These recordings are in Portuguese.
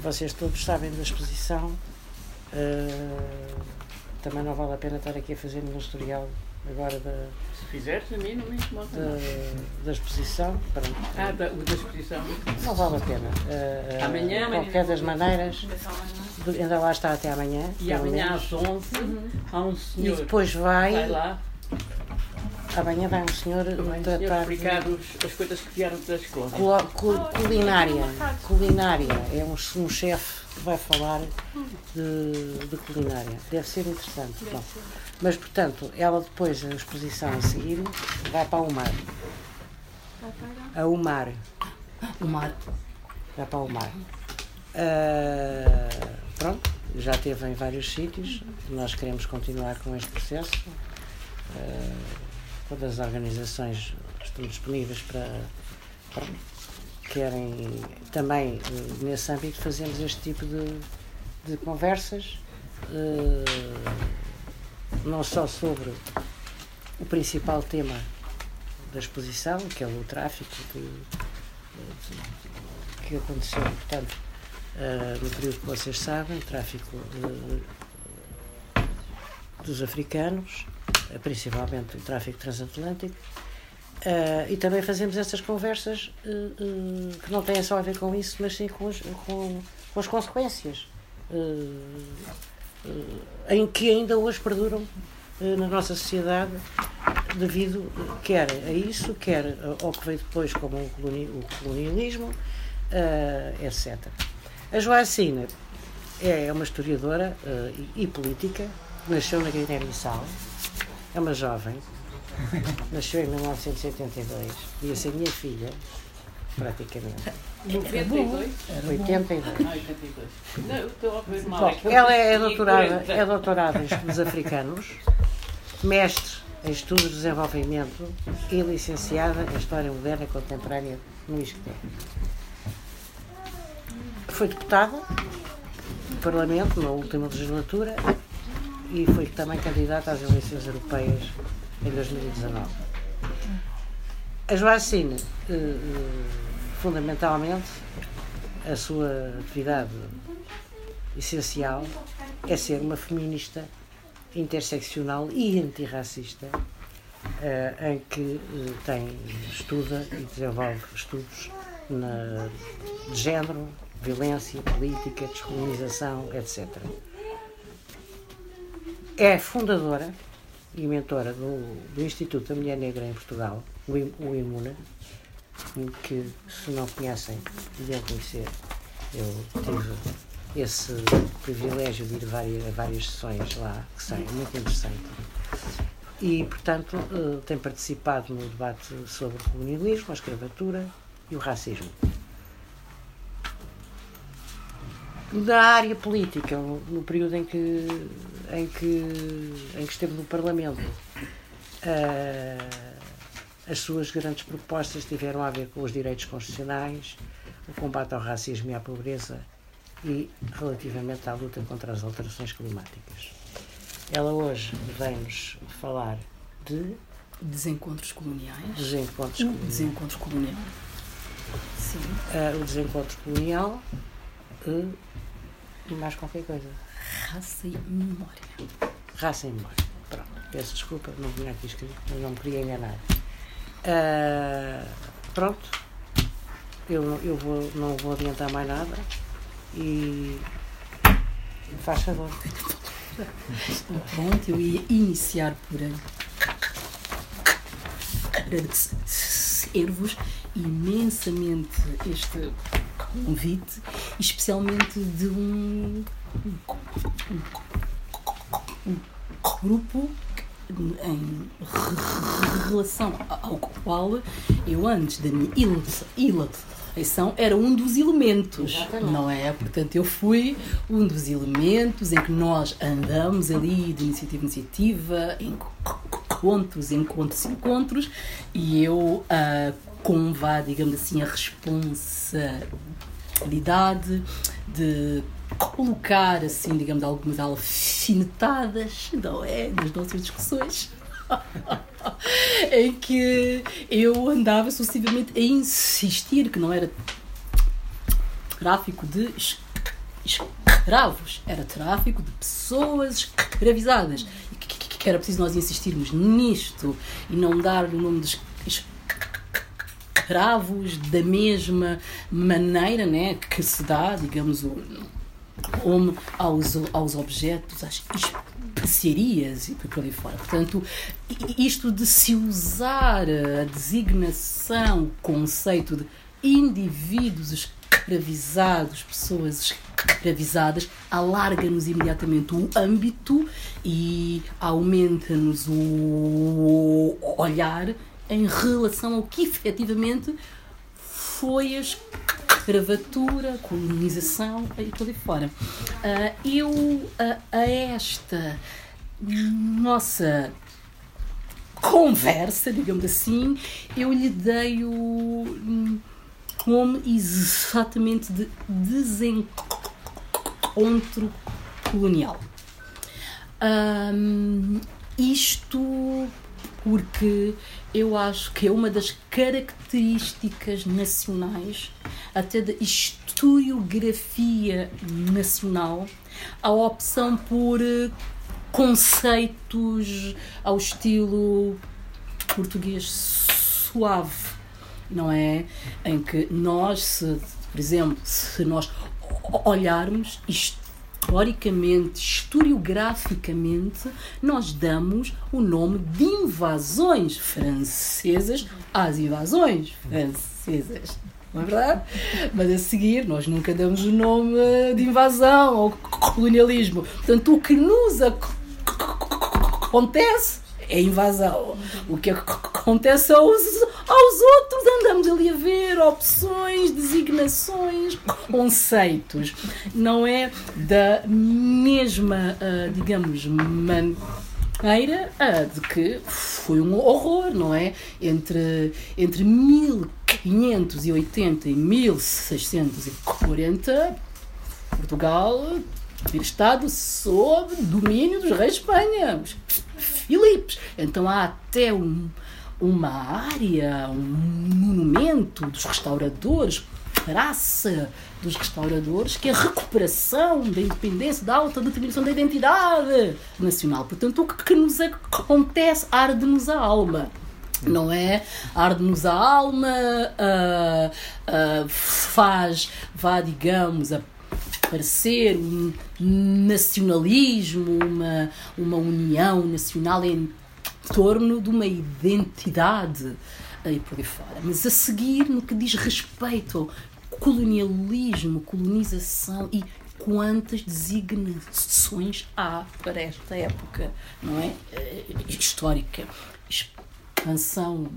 vocês todos sabem da exposição. Uh, também não vale a pena estar aqui a fazer um historial agora da. Se fizeres, a mim não me incomoda. Da, da exposição. Pronto. Ah, da, da exposição. Não vale a pena. Uh, amanhã, qualquer das maneiras, ainda lá está até amanhã. E amanhã menos. às 11 uhum. há um senhor. E depois vai. Vai lá. Amanhã vai um senhor tratar. explicar as coisas que vieram das escola. culinária. Culinária. É um, um chefe que vai falar de, de culinária. Deve ser interessante. Deve Bom, ser. Mas, portanto, ela depois, a exposição a seguir, vai para o mar. A o mar. O mar. Vai para o mar. Uh, pronto, já esteve em vários sítios. Nós queremos continuar com este processo. Uh, todas as organizações estão disponíveis para, para querem também eh, nesse âmbito fazemos este tipo de, de conversas uh, não só sobre o principal tema da exposição que é o tráfico de, de, que aconteceu portanto uh, no período que vocês sabem o tráfico dos africanos principalmente o tráfico transatlântico, uh, e também fazemos essas conversas uh, uh, que não têm só a ver com isso, mas sim com, os, com, com as consequências em que ainda hoje perduram na nossa sociedade devido quer a isso, quer ao que veio depois como o colonialismo, etc. A Joacina é uma historiadora e política, nasceu na Guiné-Bissau, é uma jovem, nasceu em 1982, ia ser minha filha, praticamente. 82? 82. Ah, 82. Não, eu estou a ver mal. Bom, ela é doutorada, é doutorada em estudos africanos, mestre em estudos de desenvolvimento e licenciada em História Moderna e Contemporânea no ISCTE. Foi deputada do Parlamento na última legislatura e foi também candidata às eleições europeias em 2019. A Joacine, eh, eh, fundamentalmente, a sua atividade essencial é ser uma feminista interseccional e antirracista, eh, em que tem, estuda e desenvolve estudos na, de género, violência, política, descolonização, etc é fundadora e mentora do, do Instituto da Mulher Negra em Portugal, o, o IMUNA, que, se não conhecem, deviam conhecer. Eu tive esse privilégio de ir várias, a várias sessões lá, que são muito interessante. E, portanto, uh, tem participado no debate sobre o colonialismo, a escravatura e o racismo. Da área política, no período em que em que, em que esteve no Parlamento, uh, as suas grandes propostas tiveram a ver com os direitos constitucionais, o combate ao racismo e à pobreza e relativamente à luta contra as alterações climáticas. Ela hoje vem-nos falar de desencontros coloniais. Desencontros coloniais. Desencontro colonial. Sim. Uh, o desencontro colonial uh, e mais qualquer coisa. Raça e memória. Raça e memória. Pronto. Peço desculpa, não tinha aqui escrito, mas não me queria enganar. Uh, pronto. Eu, eu vou, não vou adiantar mais nada. E. Faz favor. Pronto, eu ia iniciar por agradecer-vos imensamente este convite, especialmente de um um grupo em relação ao qual eu antes da minha eleição era um dos elementos, Exatamente. não é? Portanto, eu fui um dos elementos em que nós andamos ali de iniciativa em iniciativa, encontros, encontros, encontros, e eu uh, com, vá, digamos assim, a responsabilidade de colocar, assim, digamos, algumas alfinetadas, não é? Nas nossas discussões. em que eu andava sucessivamente a insistir que não era tráfico de escravos, era tráfico de pessoas escravizadas. E que, era preciso nós insistirmos nisto e não dar o nome de escravos da mesma maneira né, que se dá, digamos, o aos, aos objetos, às especiarias e por aí fora. Portanto, isto de se usar a designação, o conceito de indivíduos escravizados, pessoas escravizadas, alarga-nos imediatamente o âmbito e aumenta-nos o olhar em relação ao que efetivamente foi a escravatura, colonização e por aí fora. Uh, eu, a esta nossa conversa, digamos assim, eu lhe dei o nome exatamente de desencontro colonial. Um, isto porque eu acho que é uma das características nacionais, até da historiografia nacional, a opção por eh, conceitos ao estilo português suave, não é? Em que nós, se, por exemplo, se nós olharmos isto historicamente, historiograficamente, nós damos o nome de invasões francesas às invasões francesas. Não é verdade? Mas a seguir, nós nunca damos o nome de invasão ou colonialismo. Portanto, o que nos acontece é invasão. O que acontece aos, aos outros, andamos ali a ver opções, designações, conceitos. Não é da mesma, uh, digamos, maneira uh, de que foi um horror, não é? Entre, entre 1580 e 1640, Portugal ter estado sob domínio dos reis de Espanha, Filipes. Então há até um, uma área, um monumento dos restauradores, praça dos restauradores, que é a recuperação da independência, da alta determinação da identidade nacional. Portanto, o que nos acontece arde-nos a alma não é? Arde-nos a alma, uh, uh, faz, vá, digamos, a parecer um nacionalismo, uma, uma união nacional em torno de uma identidade e por aí fora. Mas a seguir, no que diz respeito ao colonialismo, colonização e quantas designações há para esta época, não é? Eh, histórica. Expansão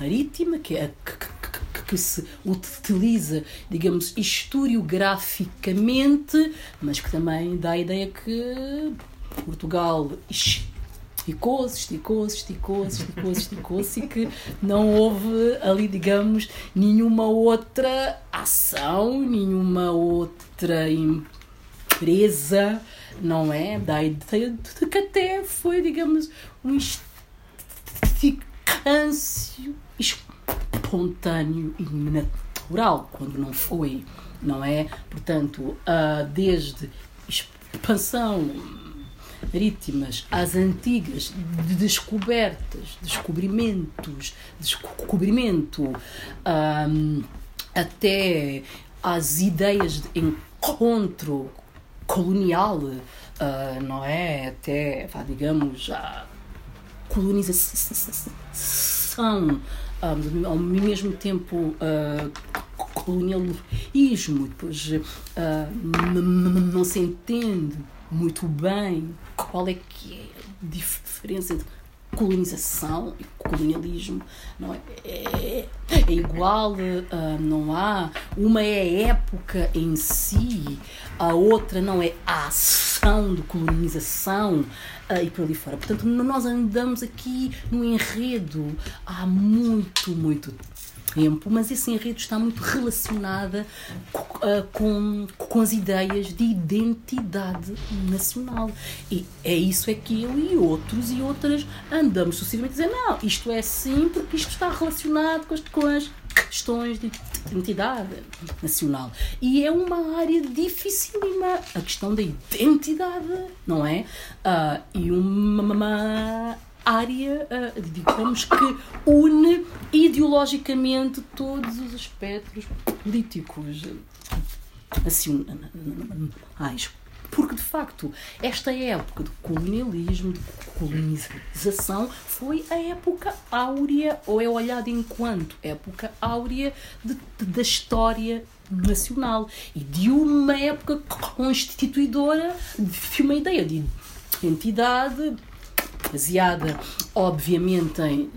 marítima, que é que, que se utiliza, digamos, historiograficamente, mas que também dá a ideia que Portugal esticou-se, esticou-se, esticou-se, esticou-se, esticou-se e que não houve ali, digamos, nenhuma outra ação, nenhuma outra empresa, não é? Da ideia de que até foi, digamos, um esticâncio espontâneo e natural, quando não foi, não é? Portanto, uh, desde expansão marítimas às antigas de descobertas, descobrimentos, descobrimento, um, até às ideias de encontro colonial, uh, não é? Até, digamos, a colonização ao mesmo tempo uh, colonialismo, depois uh, não se entende muito bem qual é que é a diferença entre colonização e colonialismo não é, é, é igual uh, não há. Uma é a época em si a outra não é a ação de colonização uh, e por ali fora. Portanto nós andamos aqui no enredo há muito muito tempo, mas esse enredo está muito relacionada uh, com, com as ideias de identidade nacional. E é isso é que eu e outros e outras andamos sucessivamente a dizer, não, isto é assim porque isto está relacionado com as, com as questões de identidade nacional. E é uma área dificílima, a questão da identidade, não é? Uh, e uma área, uh, digamos, que une ideologicamente todos os aspectos políticos nacionais. Porque, de facto, esta época de colonialismo, de colonização, foi a época áurea, ou é olhada enquanto época áurea de, de, da história nacional e de uma época constituidora de uma ideia de identidade baseada, obviamente, em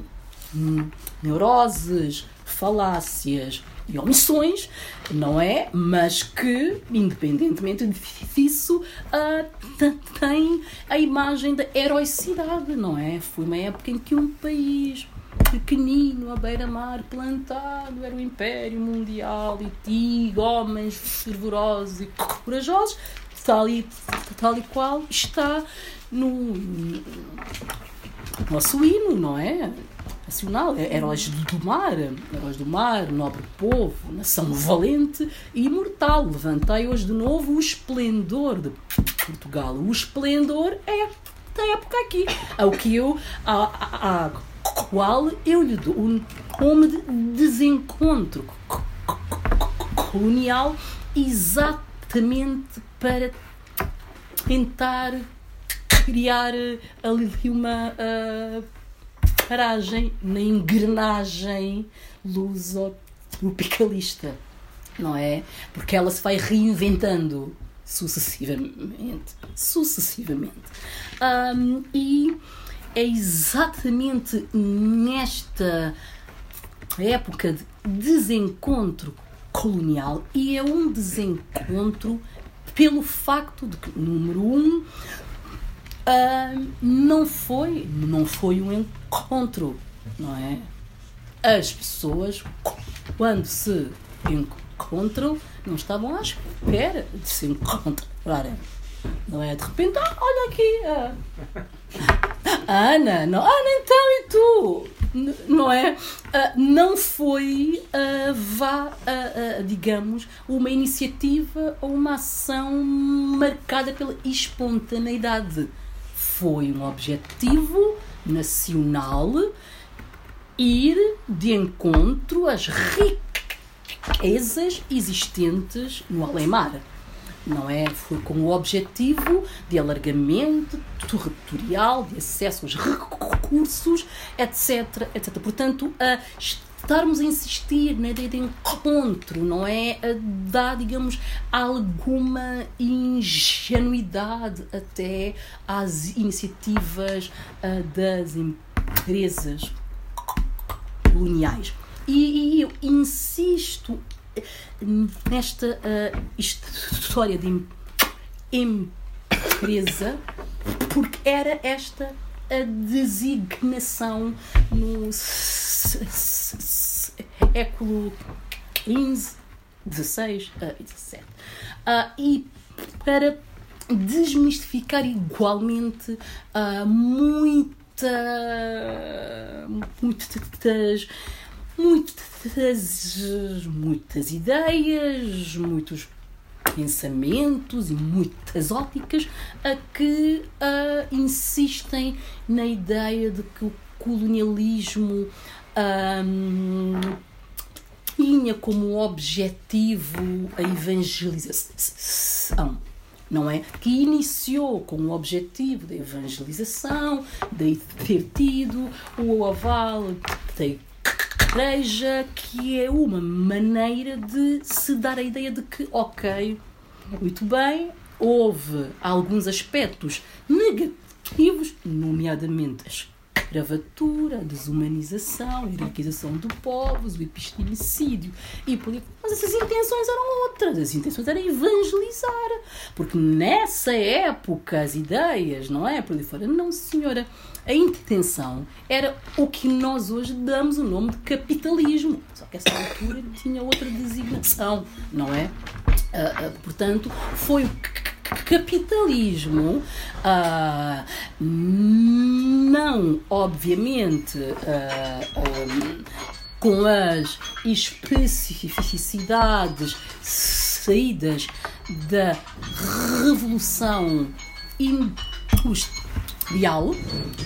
neuroses, falácias, e omissões, não é? Mas que, independentemente disso, uh, tem a imagem da heroicidade, não é? Foi uma época em que um país pequenino, à beira-mar, plantado, era o Império Mundial e tinha homens fervorosos e corajosos, tal e, tal e qual está no nosso hino, não é? nacional, é heróis do mar, heróis do mar, nobre povo, nação valente e imortal. Levantei hoje de novo o esplendor de Portugal. O esplendor é da época aqui, ao que eu, a, a, a qual eu lhe dou o nome de desencontro colonial, exatamente para tentar criar ali uma uh, paragem na engrenagem luso-tropicalista, não é? Porque ela se vai reinventando sucessivamente. Sucessivamente. Um, e é exatamente nesta época de desencontro colonial e é um desencontro pelo facto de que, número um, uh, não foi não foi um encontro, não é? As pessoas, quando se encontram, não estavam à espera de se encontrarem. Não é? De repente, ah, olha aqui. Ah, Ana, não, Ana, então e tu? Não é? Uh, não foi, uh, vá, digamos, uma iniciativa ou uma ação marcada pela espontaneidade foi um objetivo nacional ir de encontro às riquezas existentes no além-mar. Não é? Foi com o objetivo de alargamento territorial, de acesso aos recursos, etc. etc. Portanto, a estarmos a insistir na ideia de encontro, não é? Dá, digamos, alguma ingenuidade até às iniciativas uh, das empresas coloniais. E, e, eu insisto nesta uh, história de empresa porque era esta a designação no século XV, XVI e XVII. Uh, e para desmistificar igualmente uh, muita, muitas, muitas, muitas ideias, muitos pensamentos e muitas óticas a que uh, insistem na ideia de que o colonialismo tinha como objetivo a evangelização não é? Que iniciou com o objetivo da evangelização, de ter tido o aval da igreja, que é uma maneira de se dar a ideia de que, ok, muito bem, houve alguns aspectos negativos, nomeadamente a escravatura, a desumanização, a hierarquização de povos, o epistemicídio e por Mas essas intenções eram outras. As intenções eram evangelizar. Porque nessa época as ideias, não é? Por ali fora, não, senhora. A intenção era o que nós hoje damos o nome de capitalismo. Só que essa altura tinha outra designação, não é? Uh, uh, portanto, foi o capitalismo uh, não, obviamente, com as especificidades saídas da Revolução Industrial,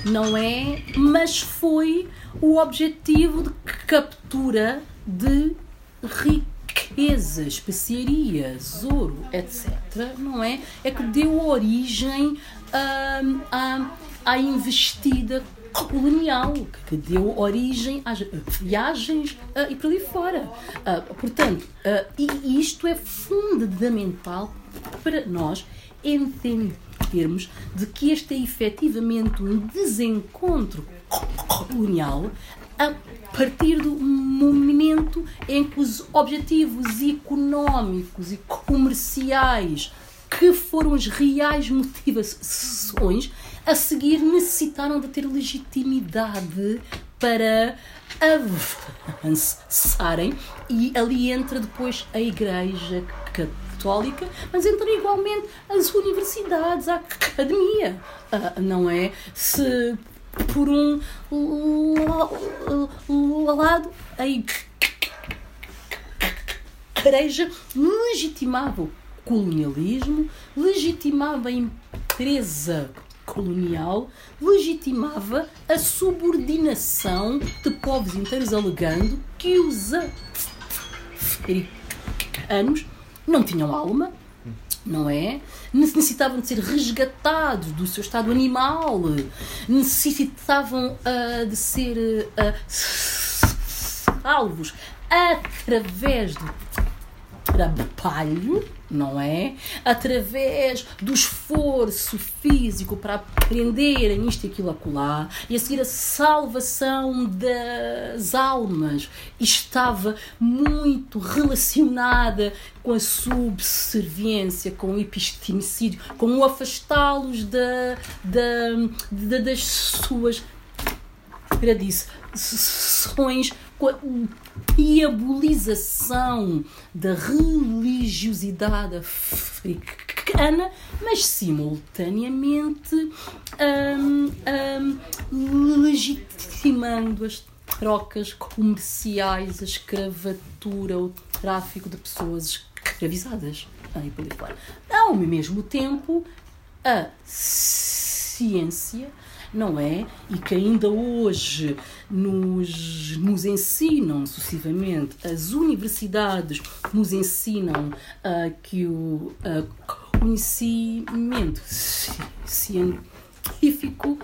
não é? Mas foi o objetivo de captura de riquezas, especiarias, ouro, etc., não é? É que deu origem a, a, à investida colonial que deu origem às viagens uh, e por ali fora. Uh, portanto, uh, e isto é fundamental para nós entendermos de que este é efetivamente um desencontro colonial a partir do momento em que os objetivos económicos e comerciais que foram as reais motivações a seguir necessitaram de ter legitimidade para avançarem e ali entra depois a Igreja Católica, mas entra igualmente as universidades, a academia, ah, não é? Se por um lado a Igreja legitimava o colonialismo, legitimava a empresa colonial legitimava a subordinação de povos inteiros, alegando que os africanos não tinham alma, não é? Necessitavam de ser resgatados do seu estado animal, necessitavam uh, de ser uh, salvos através do trabalho, não é? Através do esforço físico para aprenderem isto e aquilo acolá, e a seguir a salvação das almas estava muito relacionada com a subserviência, com o epistemicídio, com o afastá-los da, da, da, das suas tradições com a diabolização da religiosidade africana, mas simultaneamente um, um, legitimando as trocas comerciais, a escravatura, o tráfico de pessoas escravizadas. Ao mesmo tempo, a ciência não é? E que ainda hoje nos, nos ensinam sucessivamente, as universidades nos ensinam uh, que o uh, conhecimento científico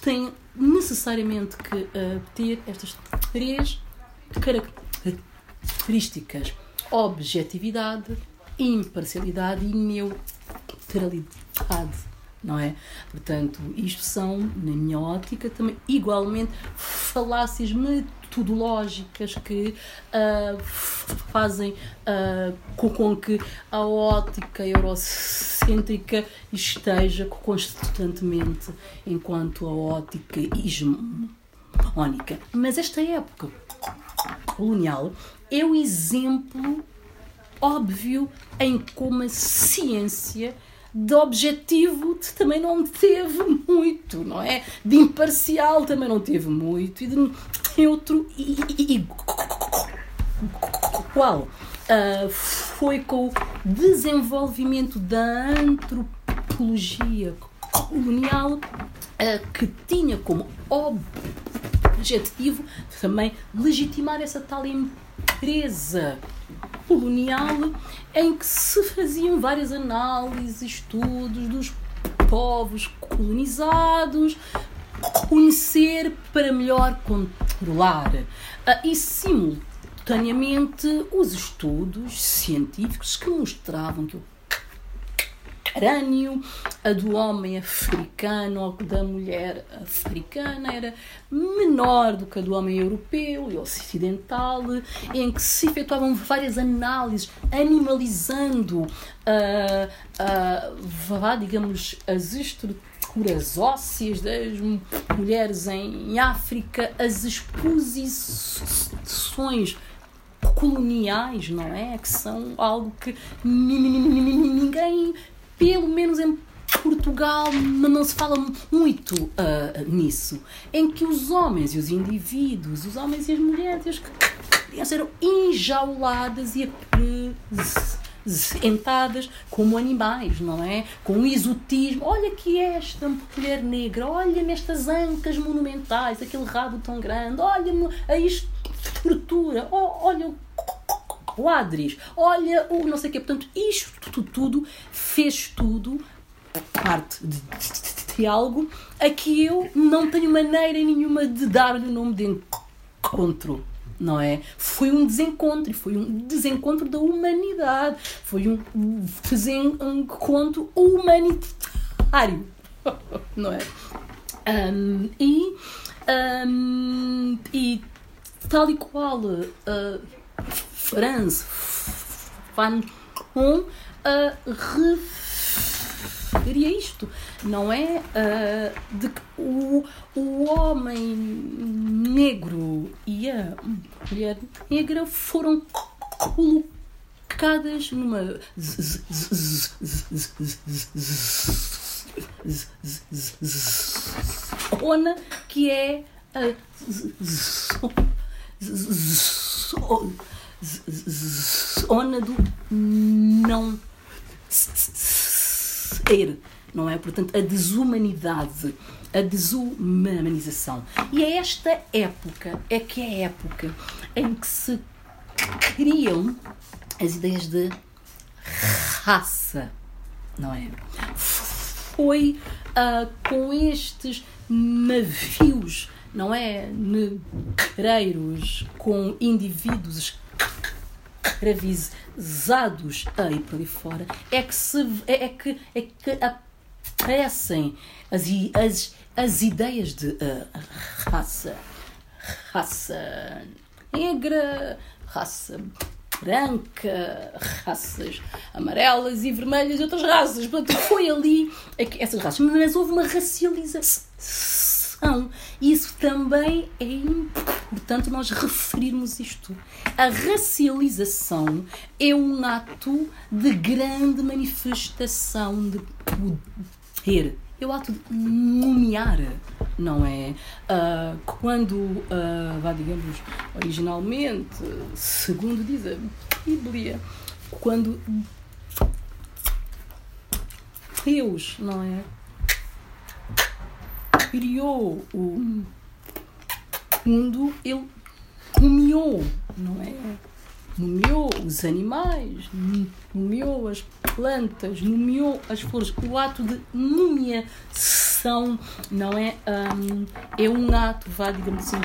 tem necessariamente que uh, ter estas três características: objetividade, imparcialidade e neutralidade não é? Portanto, isto são, na minha ótica, também igualmente falácias metodológicas que uh, fazem uh, com que a ótica eurocêntrica esteja constantemente enquanto a ótica hegemónica. Mas esta época colonial é o exemplo óbvio em como a ciência de objetivo também não teve muito, não é? De imparcial também não teve muito e de neutro e, qual uh, foi com o desenvolvimento da antropologia colonial uh, que tinha como objetivo também legitimar essa tal empresa colonial em que se faziam várias análises, estudos dos povos colonizados, conhecer para melhor controlar. Ah, e simultaneamente os estudos científicos que mostravam que o crânio, a do homem africano ou da mulher africana era menor do que a do homem europeu e ocidental, em que se efetuavam várias análises animalizando, uh, uh, digamos, as estruturas ósseas das mulheres em África, as exposições coloniais, não é? Que são algo que ninguém pelo menos em Portugal não se fala muito ah, nisso, em que os homens e os indivíduos, os homens e as mulheres, as crianças eram enjauladas e apresentadas como animais, não é? Com exotismo. Olha que esta mulher negra, olha nestas ancas monumentais, aquele rabo tão grande, olha a estrutura, olha o quadris, olha o não sei o quê. Portanto, isto tudo, fez tudo parte de, de, de, algo a que eu não tenho maneira nenhuma de dar-lhe o nome de encontro. Não é? Foi um desencontro, foi um desencontro da humanidade, foi um desencontro humanitário, não é? Um, e, um, e tal e qual uh, Franz Fanon uh, referia isto, não é? Uh, de que o, o homem negro e a mulher negra foram colocadas numa zona que é a zona do não ser, não é? Portanto, a desumanidade, a desumanização. E é esta época, é que é a época em que se criam as ideias de raça, não é? Foi uh, com estes navios não é? Negreiros com indivíduos escravizados aí por aí fora, é que, se, é, é que, é que aparecem as, as, as ideias de uh, raça, raça negra, raça branca, raças amarelas e vermelhas e outras raças. Portanto, foi ali essas raças. Mas houve uma racialização não, isso também é importante nós referirmos isto. A racialização é um ato de grande manifestação de poder. É o ato de nomear, não é? Uh, quando, uh, vá, digamos, originalmente, segundo diz a Bíblia, quando Deus, não é? Criou o mundo, ele nomeou, não é? Nomeou os animais, nomeou as plantas, nomeou as flores. O ato de nomeação, não é? Um, é um ato, vá, digamos assim,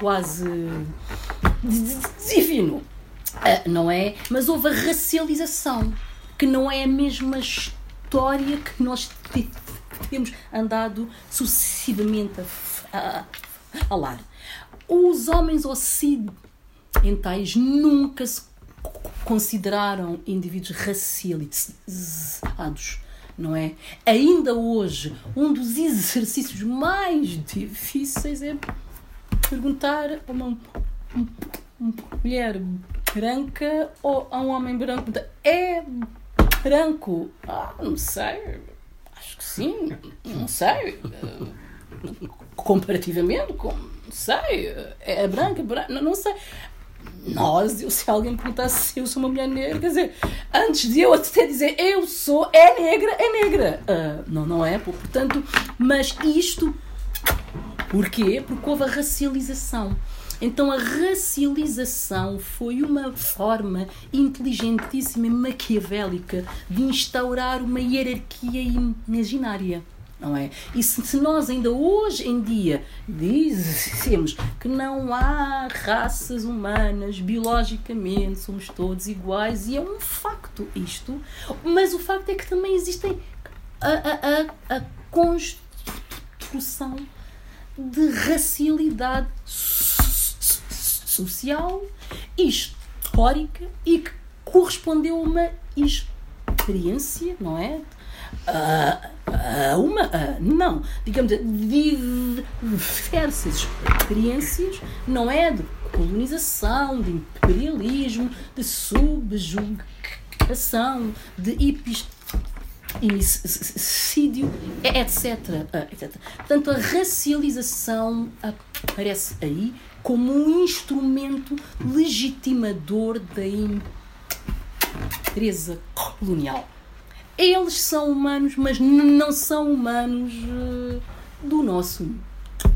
quase divino, uh, não é? Mas houve a racialização, que não é a mesma história que nós temos andado sucessivamente a, a falar. Os homens ocidentais nunca se consideraram indivíduos racializados, não é? Ainda hoje, um dos exercícios mais difíceis é perguntar a uma mulher branca ou a um homem branco: é branco? Ah, não sei que sim, não sei. Comparativamente, com, não sei, é branca, branca não, não sei. Nós, eu, se alguém perguntasse se eu sou uma mulher negra, quer dizer, antes de eu até dizer eu sou, é negra, é negra. Uh, não, não é, portanto, mas isto, porquê? Porque houve a racialização. Então a racialização foi uma forma inteligentíssima e maquiavélica de instaurar uma hierarquia imaginária. Não é? E se, se nós ainda hoje em dia dizemos que não há raças humanas, biologicamente somos todos iguais, e é um facto isto, mas o facto é que também existem a, a, a, a construção de racialidade social, histórica e que correspondeu a uma experiência, não é? A, uma, não, digamos, diversas experiências, não é? De colonização, de imperialismo, de subjugação, de homicídio, etc, etc. Portanto, a racialização aparece aí como um instrumento legitimador da empresa colonial. Eles são humanos, mas não são humanos uh, do nosso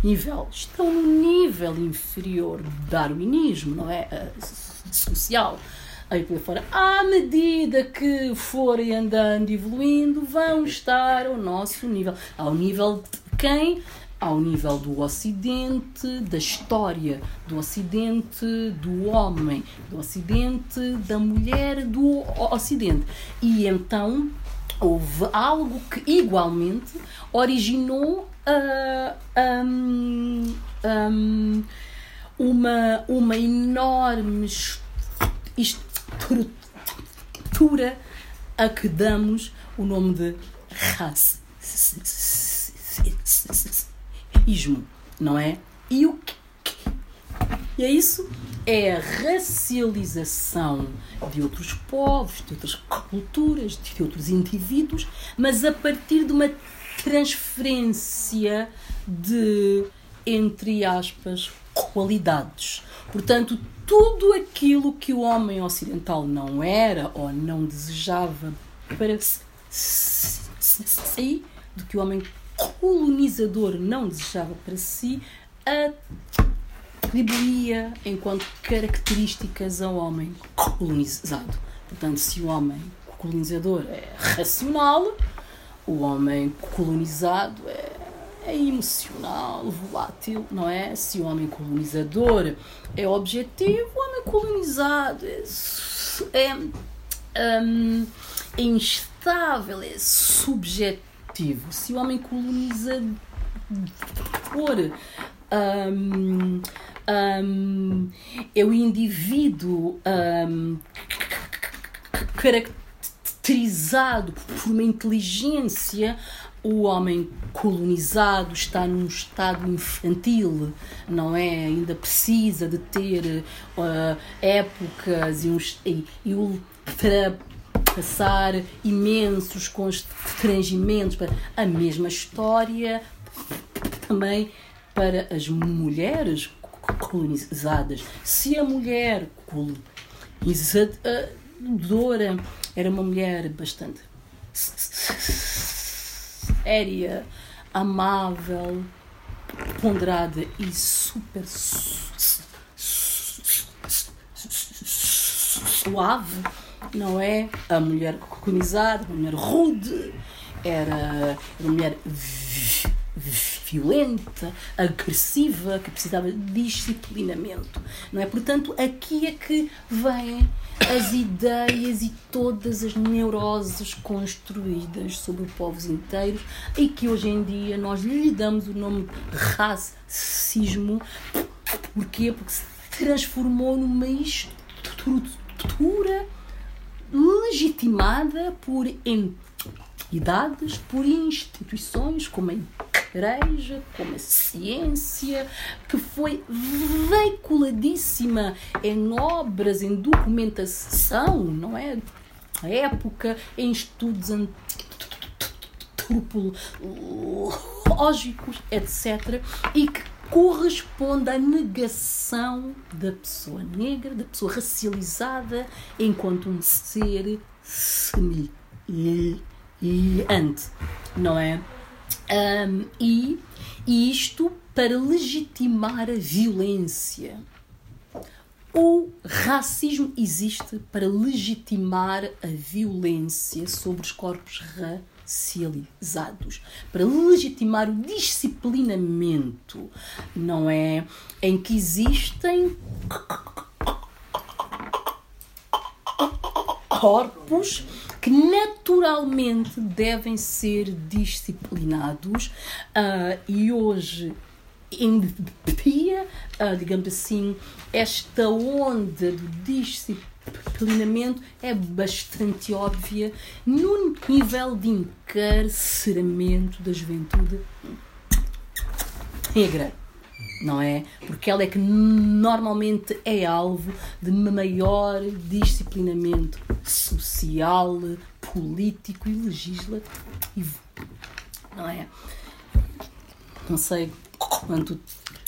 nível. Estão no nível inferior do darwinismo, não é? Uh, social. Aí por fora, à medida que forem andando evoluindo, vão estar ao nosso nível. Ao nível de quem? Ao nível do Ocidente, da história do Ocidente, do homem, do Ocidente, da mulher do Ocidente. E então houve algo que igualmente originou uh, um, um, uma, uma enorme estrutura a que damos o nome de raça ismo, não é? E o que e é isso? É a racialização de outros povos, de outras culturas, de outros indivíduos, mas a partir de uma transferência de, entre aspas, qualidades. Portanto, tudo aquilo que o homem ocidental não era ou não desejava para si, do que o homem colonizador não desejava para si, atribuía enquanto características ao homem colonizado. Portanto, se o homem colonizador é racional, o homem colonizado é, é emocional, volátil, não é? Se o homem colonizador é objetivo, o homem colonizado é, é, um, é instável, é subjetivo se o homem colonizador um, um, é o indivíduo um, caracterizado por uma inteligência o homem colonizado está num estado infantil, não é? Ainda precisa de ter uh, épocas e, uns, e, e passar imensos constrangimentos para a mesma história também para as mulheres colonizadas. Se a mulher colonizadora era uma mulher bastante séria, amável, ponderada e super suave, não é? A mulher colonizada, uma mulher rude, era uma mulher violenta, agressiva, que precisava de disciplinamento, não é? Portanto, aqui é que vêm as ideias e todas as neuroses construídas sobre povos inteiros e que hoje em dia nós lhe damos o nome de racismo. Porquê? Porque se transformou numa estrutura legitimada por entidades, por instituições como a igreja, como a ciência, que foi veiculadíssima em obras, em documentação, não é? A época, em estudos antropológicos, etc. E que corresponde à negação da pessoa negra, da pessoa racializada, enquanto um ser semelhante, não é? Um, e, e isto para legitimar a violência. O racismo existe para legitimar a violência sobre os corpos racializados racializados, para legitimar o disciplinamento, não é? Em que existem corpos que naturalmente devem ser disciplinados uh, e hoje em dia, uh, digamos assim, esta onda do disciplinamento plenamente é bastante óbvia no nível de encarceramento da juventude negra, não é? Porque ela é que normalmente é alvo de maior disciplinamento social, político e legislativo. Não é? Não sei quanto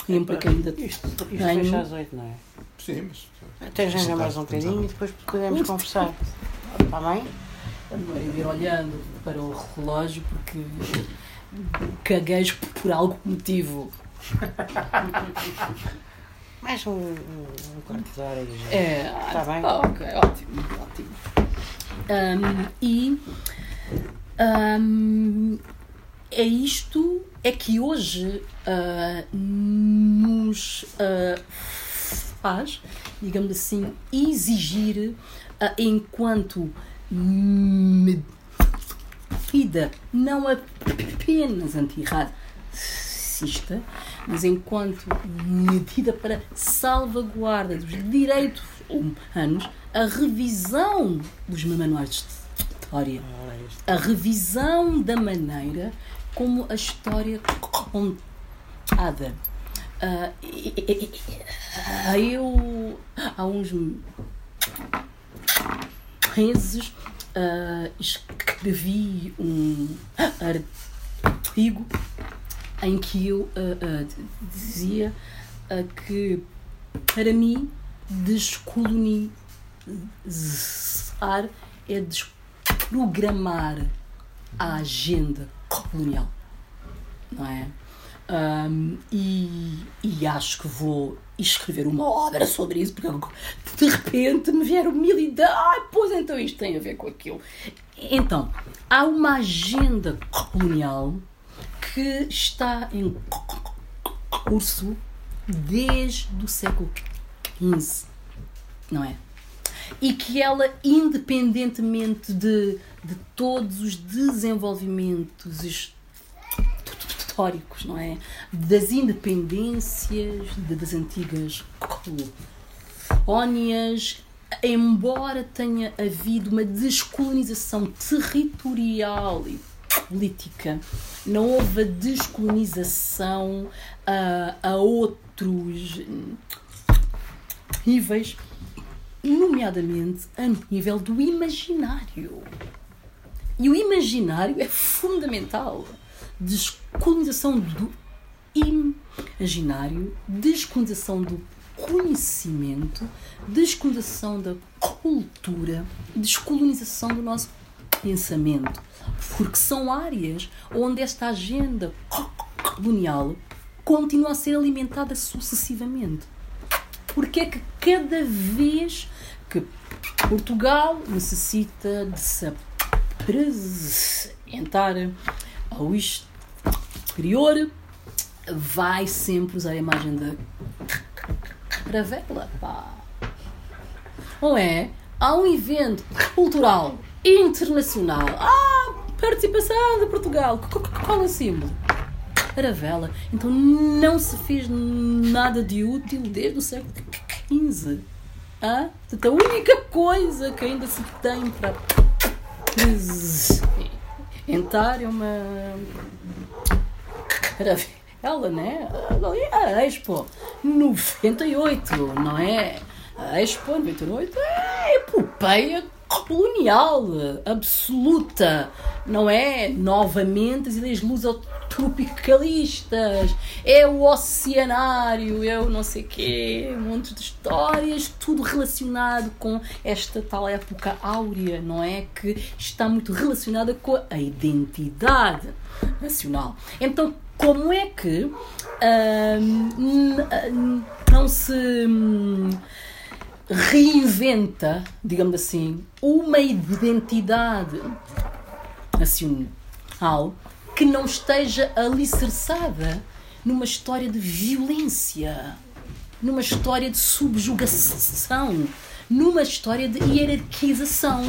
tempo é que ainda Isto, isto fecha às 8, não é? Sim, mas. Até já ainda mais um bocadinho e depois podemos conversar. Está bem? Não ir olhando para o relógio porque caguejo por algum motivo. Mais um, um, um quarto de hora e já. É, Tá bem. ah, ok, ótimo, ótimo. Ahm, e ahm, é isto é que hoje ah, nos ah, faz, digamos assim, exigir ah, enquanto medida não apenas antirracista, mas enquanto medida para salvaguarda dos direitos humanos, a revisão dos manuais de história, a revisão da maneira como a história é contada. Ah, e- e- e- eu, há uns meses, ah, escrevi um artigo em que eu ah, ah, dizia ah, que, para mim, descolonizar é desprogramar a agenda colonial. Não é? Ahm, e, e acho que vou escrever uma obra sobre isso, porque de repente me vieram mil ideias. Ah, pois então isto tem a ver com aquilo. Então, há uma agenda colonial que está em curso desde o século XV, não é? E que ela, independentemente de, de todos os desenvolvimentos históricos, não é? Das independências de- das antigas colónias, embora tenha havido uma descolonização territorial e política, não houve a descolonização ah, a outros níveis, nomeadamente a nível do imaginário. E o imaginário é fundamental. Descolonização do imaginário, descolonização do conhecimento, descolonização da cultura, descolonização do nosso pensamento. Porque são áreas onde esta agenda colonial continua a ser alimentada sucessivamente. Porque é que cada vez que Portugal necessita de se apresentar ao exterior, vai sempre usar a imagem da caravela. Pá. Não é? Há um evento cultural internacional. Ah, participação de Portugal. Qu- qu- Qual é o símbolo? Caravela. Então não se fez nada de útil desde o século XV. Ah? A única coisa que ainda se tem para apresentar é uma caravela, né? A Expo 98, não é? A Expo 98 é epopeia colonial absoluta, não é? Novamente as ideias lusotropicalistas, é o oceanário, é o não sei quê, um monte de histórias, tudo relacionado com esta tal época áurea, não é? Que está muito relacionada com a identidade nacional. Então, como é que hum, n- não se hum, reinventa, digamos assim, uma identidade nacional que não esteja alicerçada numa história de violência, numa história de subjugação, numa história de hierarquização,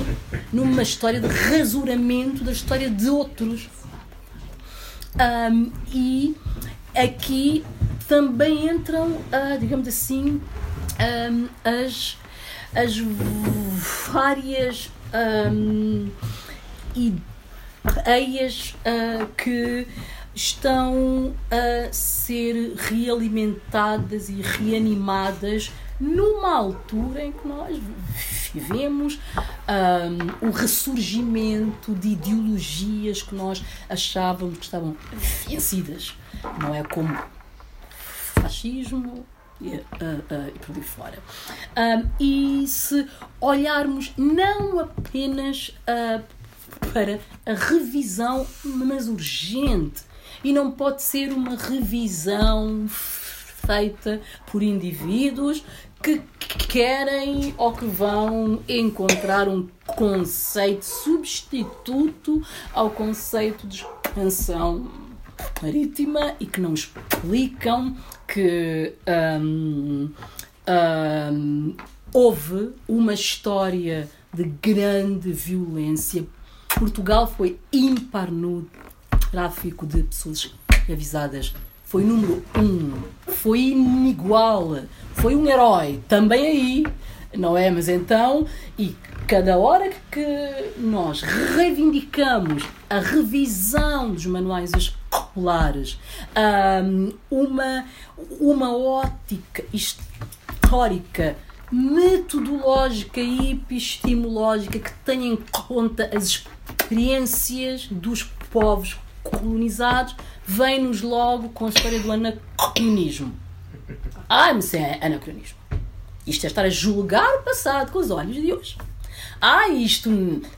numa história de rasuramento da história de outros. Um, e aqui também entram, ah, digamos assim, um, as, as várias um, ideias ah, que estão a ser realimentadas e reanimadas numa altura em que nós vivemos um, o ressurgimento de ideologias que nós achávamos que estavam vencidas. Não é como fascismo, e, uh, uh, e por aí fora. Um, e se olharmos não apenas uh, para a revisão, mas urgente, e não pode ser uma revisão feita por indivíduos que querem ou que vão encontrar um conceito substituto ao conceito de expansão marítima e que não explicam que um, um, houve uma história de grande violência. Portugal foi ímpar no tráfico de pessoas escravizadas. Foi número um, foi inigual, foi um herói. Também aí, não é? Mas então, e cada hora que nós reivindicamos a revisão dos manuais escolares, uma, uma ótica histórica, metodológica e epistemológica que tenha em conta as experiências dos povos colonizados, vem-nos logo com a história do anacronismo. Ah, mas é anacronismo. Isto é estar a julgar o passado com os olhos de hoje. Ah, isto,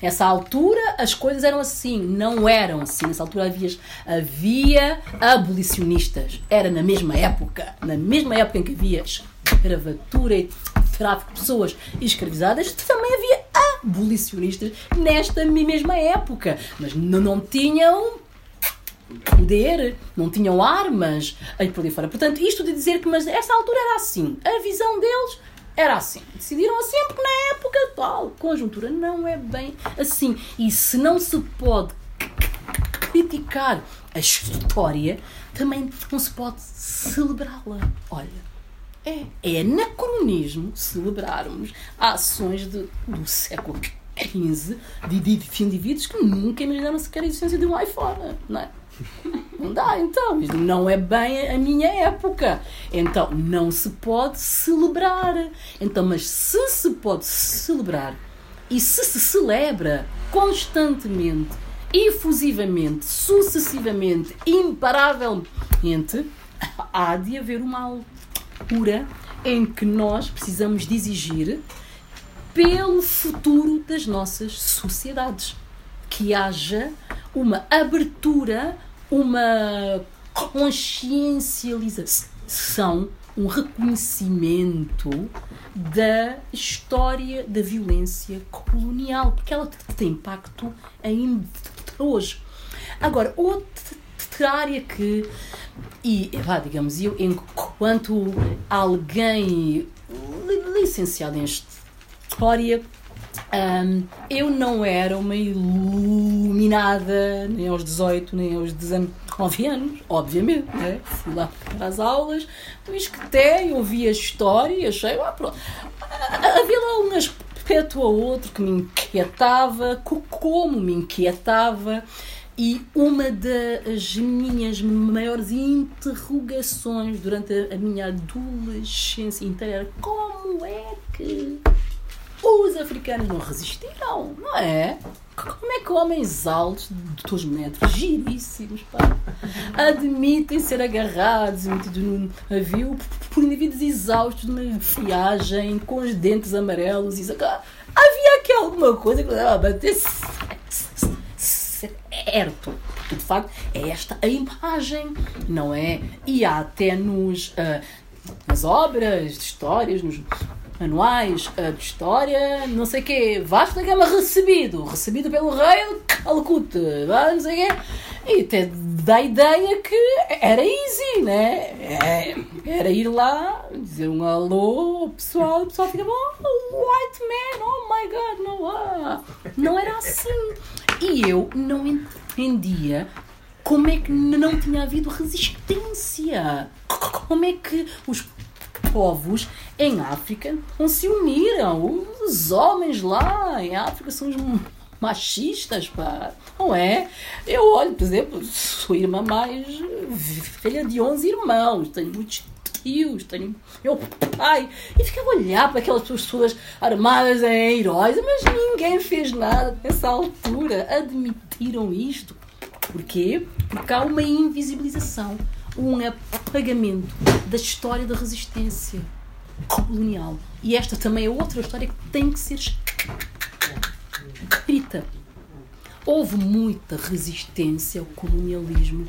nessa altura as coisas eram assim. Não eram assim. Nessa altura havia, havia abolicionistas. Era na mesma época. Na mesma época em que havia escravatura e tráfico de pessoas escravizadas, também havia abolicionistas nesta mesma época. Mas não, tinham poder, não tinham armas, aí por ali fora. Portanto, isto de dizer que, mas essa altura era assim, a visão deles era assim. Decidiram assim porque na época tal conjuntura não é bem assim. E se não se pode criticar a história, também não se pode celebrá-la. Olha, é, é anacronismo celebrarmos ações de, do século XV de, de, de indivíduos que nunca imaginaram sequer a existência de um iPhone, não é? Não dá, então. Isto não é bem a minha época. Então, não se pode celebrar. Então, mas se se pode celebrar e se se celebra constantemente, efusivamente, sucessivamente, imparavelmente, há de haver uma altura em que nós precisamos de exigir pelo futuro das nossas sociedades que haja uma abertura uma consciencialização, um reconhecimento da história da violência colonial, porque ela tem impacto ainda hoje. Agora, outra área que, e vá, digamos, eu, enquanto alguém licenciado em história, um, eu não era uma iluminada nem aos 18, nem aos 19 anos, obviamente. Né? Fui lá para as aulas, me escutei, ouvi a história e achei, ah, pronto. Havia lá um aspecto ou outro que me inquietava, como me inquietava. E uma das minhas maiores interrogações durante a minha adolescência inteira era como é que os africanos não resistiram, não é? Como é que homens altos, de 2 metros, giríssimos, pá, admitem ser agarrados e metidos num navio por indivíduos exaustos de uma viagem com os dentes amarelos e Havia aqui alguma coisa que estava a bater certo. Porque, de facto, é esta a imagem, não é? E há até nos. Uh, nas obras de histórias, nos manuais de história, não sei o quê, Vasco da Gama recebido, recebido pelo rei de Calcuta, não sei o quê, e até dá a ideia que era easy, né? É, era ir lá, dizer um alô pessoal, o pessoal fica, oh, white man, oh my god, não há. Não era assim. E eu não entendia como é que não tinha havido resistência. Como é que os povos em África não se uniram. Os homens lá em África são os machistas, pá. Não é? Eu olho, por exemplo, sou irmã mais velha de 11 irmãos, tenho muitos tenho meu pai. E ficava a olhar para aquelas pessoas armadas em heróis, mas ninguém fez nada nessa altura. Admitiram isto. Porquê? Porque há uma invisibilização, um apagamento da história da resistência colonial. E esta também é outra história que tem que ser escrita. Houve muita resistência ao colonialismo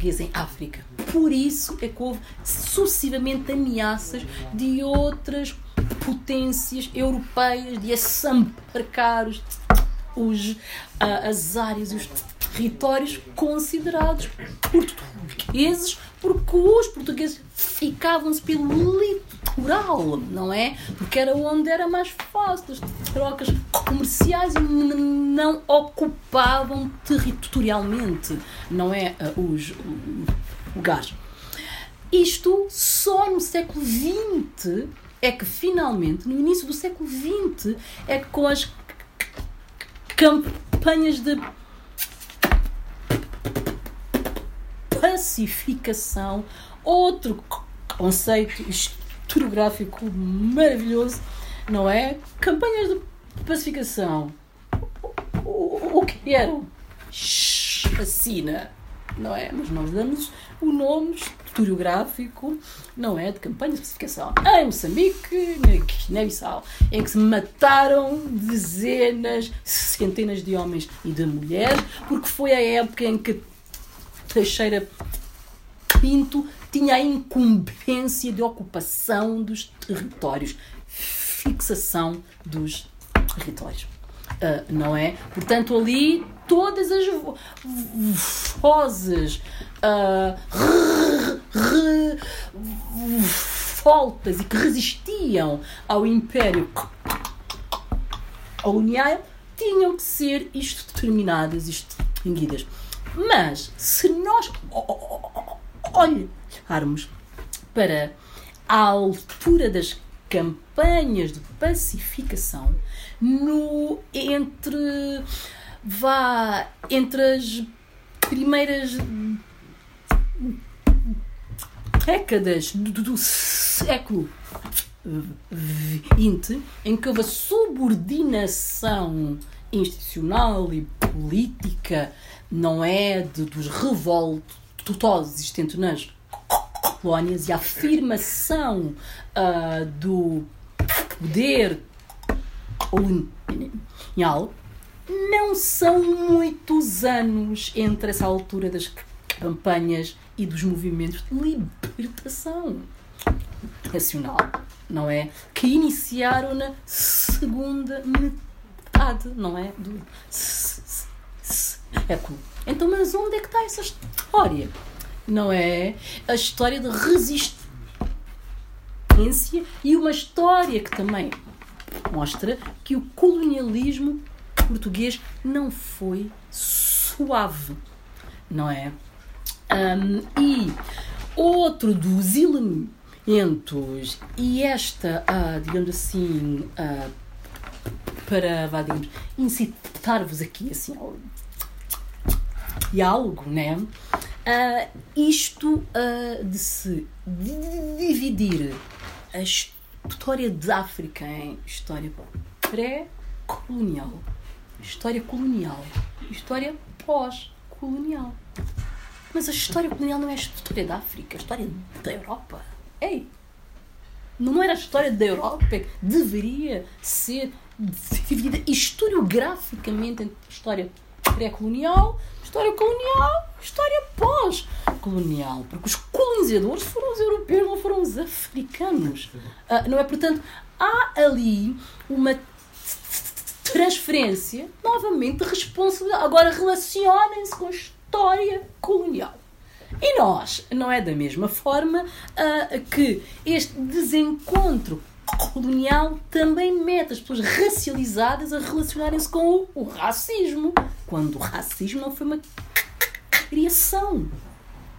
português em África. Por isso é que houve sucessivamente ameaças de outras potências europeias de assambarcar os, os, as áreas, os territórios considerados portugueses, porque os portugueses ficavam-se pelo litoral, não é? Porque era onde era mais fácil, as trocas comerciais não ocupavam territorialmente, não é? Os lugares. Isto só no século XX é que finalmente, no início do século XX, é que com as campanhas de pacificação, outro conceito historiográfico maravilhoso, não é? Campanhas de pacificação. O, que eram? Chacina, não é? Mas nós damos o nome historiográfico, não é? De campanha de pacificação. Em Moçambique, na Guiné-Bissau, em que se mataram dezenas, centenas de homens e de mulheres, porque foi a época em que Teixeira Pinto tinha a incumbência de ocupação dos territórios, fixação dos territórios. Uh, não é? Portanto, ali todas as vozes, uh, e que resistiam ao Império colonial tinham que ser exterminadas, extinguidas. Mas se nós olharmos para a altura das campanhas de pacificação no entre vá entre as primeiras décadas do, do século XX, em que houve a subordinação institucional e política não é? De, dos revoltosos existentes nas colónias e a afirmação uh, do poder colonial, não são muitos anos entre essa altura das campanhas e dos movimentos de libertação nacional, não é? Que iniciaram na segunda metade, não é? Do século. Então, mas onde é que está essa história? Não é? A história de resistência e uma história que também mostra que o colonialismo português não foi suave, não é? Um, e outro dos elementos, e esta, uh, digamos assim, uh, para, digamos, incitar-vos aqui assim, ao diálogo, né? Uh, isto uh, de se dividir a história de África em história pré-colonial, história colonial, história pós-colonial. Mas a história colonial não é a história da África, é a história da Europa. Ei! Não era a história da Europa que deveria ser dividida historiograficamente história pré-colonial História colonial, história pós-colonial. Porque os colonizadores foram os europeus, não foram os africanos. Uh, não é? Portanto, há ali uma transferência, novamente, de responsabilidade. Agora relacionem-se com a história colonial. E nós, não é da mesma forma uh, que este desencontro colonial também mete as pessoas racializadas a relacionarem-se com o, o, racismo, quando o racismo não foi uma criação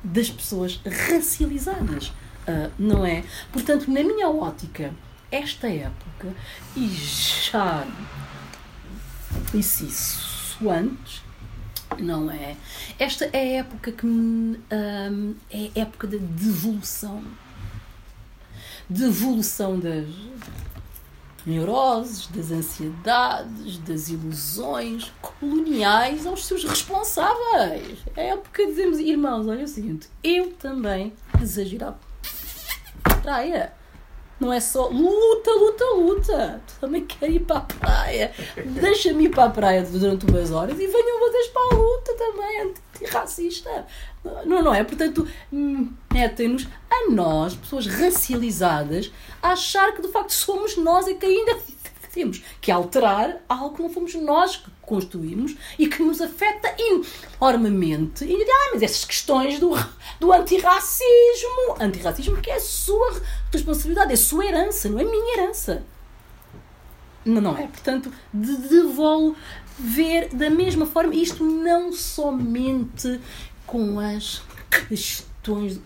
das pessoas racializadas, uh, não é? Portanto, na minha ótica, esta época, e já disse isso antes, Não é? Esta é a época que hum, é a época da devolução. Devolução das neuroses, das ansiedades, das ilusões coloniais aos seus responsáveis. É época de dizemos, irmãos, olha o seguinte, eu também à praia. Não é só luta, luta, luta. Tu também quero ir para a praia. Deixa-me ir para a praia durante umas horas e venham vocês para a luta também, antirracista. Não, não é? Portanto, metem-nos a nós, pessoas racializadas, a achar que de facto somos nós e que ainda temos que alterar algo que não fomos nós que construímos e que nos afeta enormemente. E ah, mas essas questões do, do antirracismo, antirracismo que é a sua responsabilidade, é a sua herança, não é minha herança. Não, não é? Portanto, de devolver da mesma forma, isto não somente com as questões do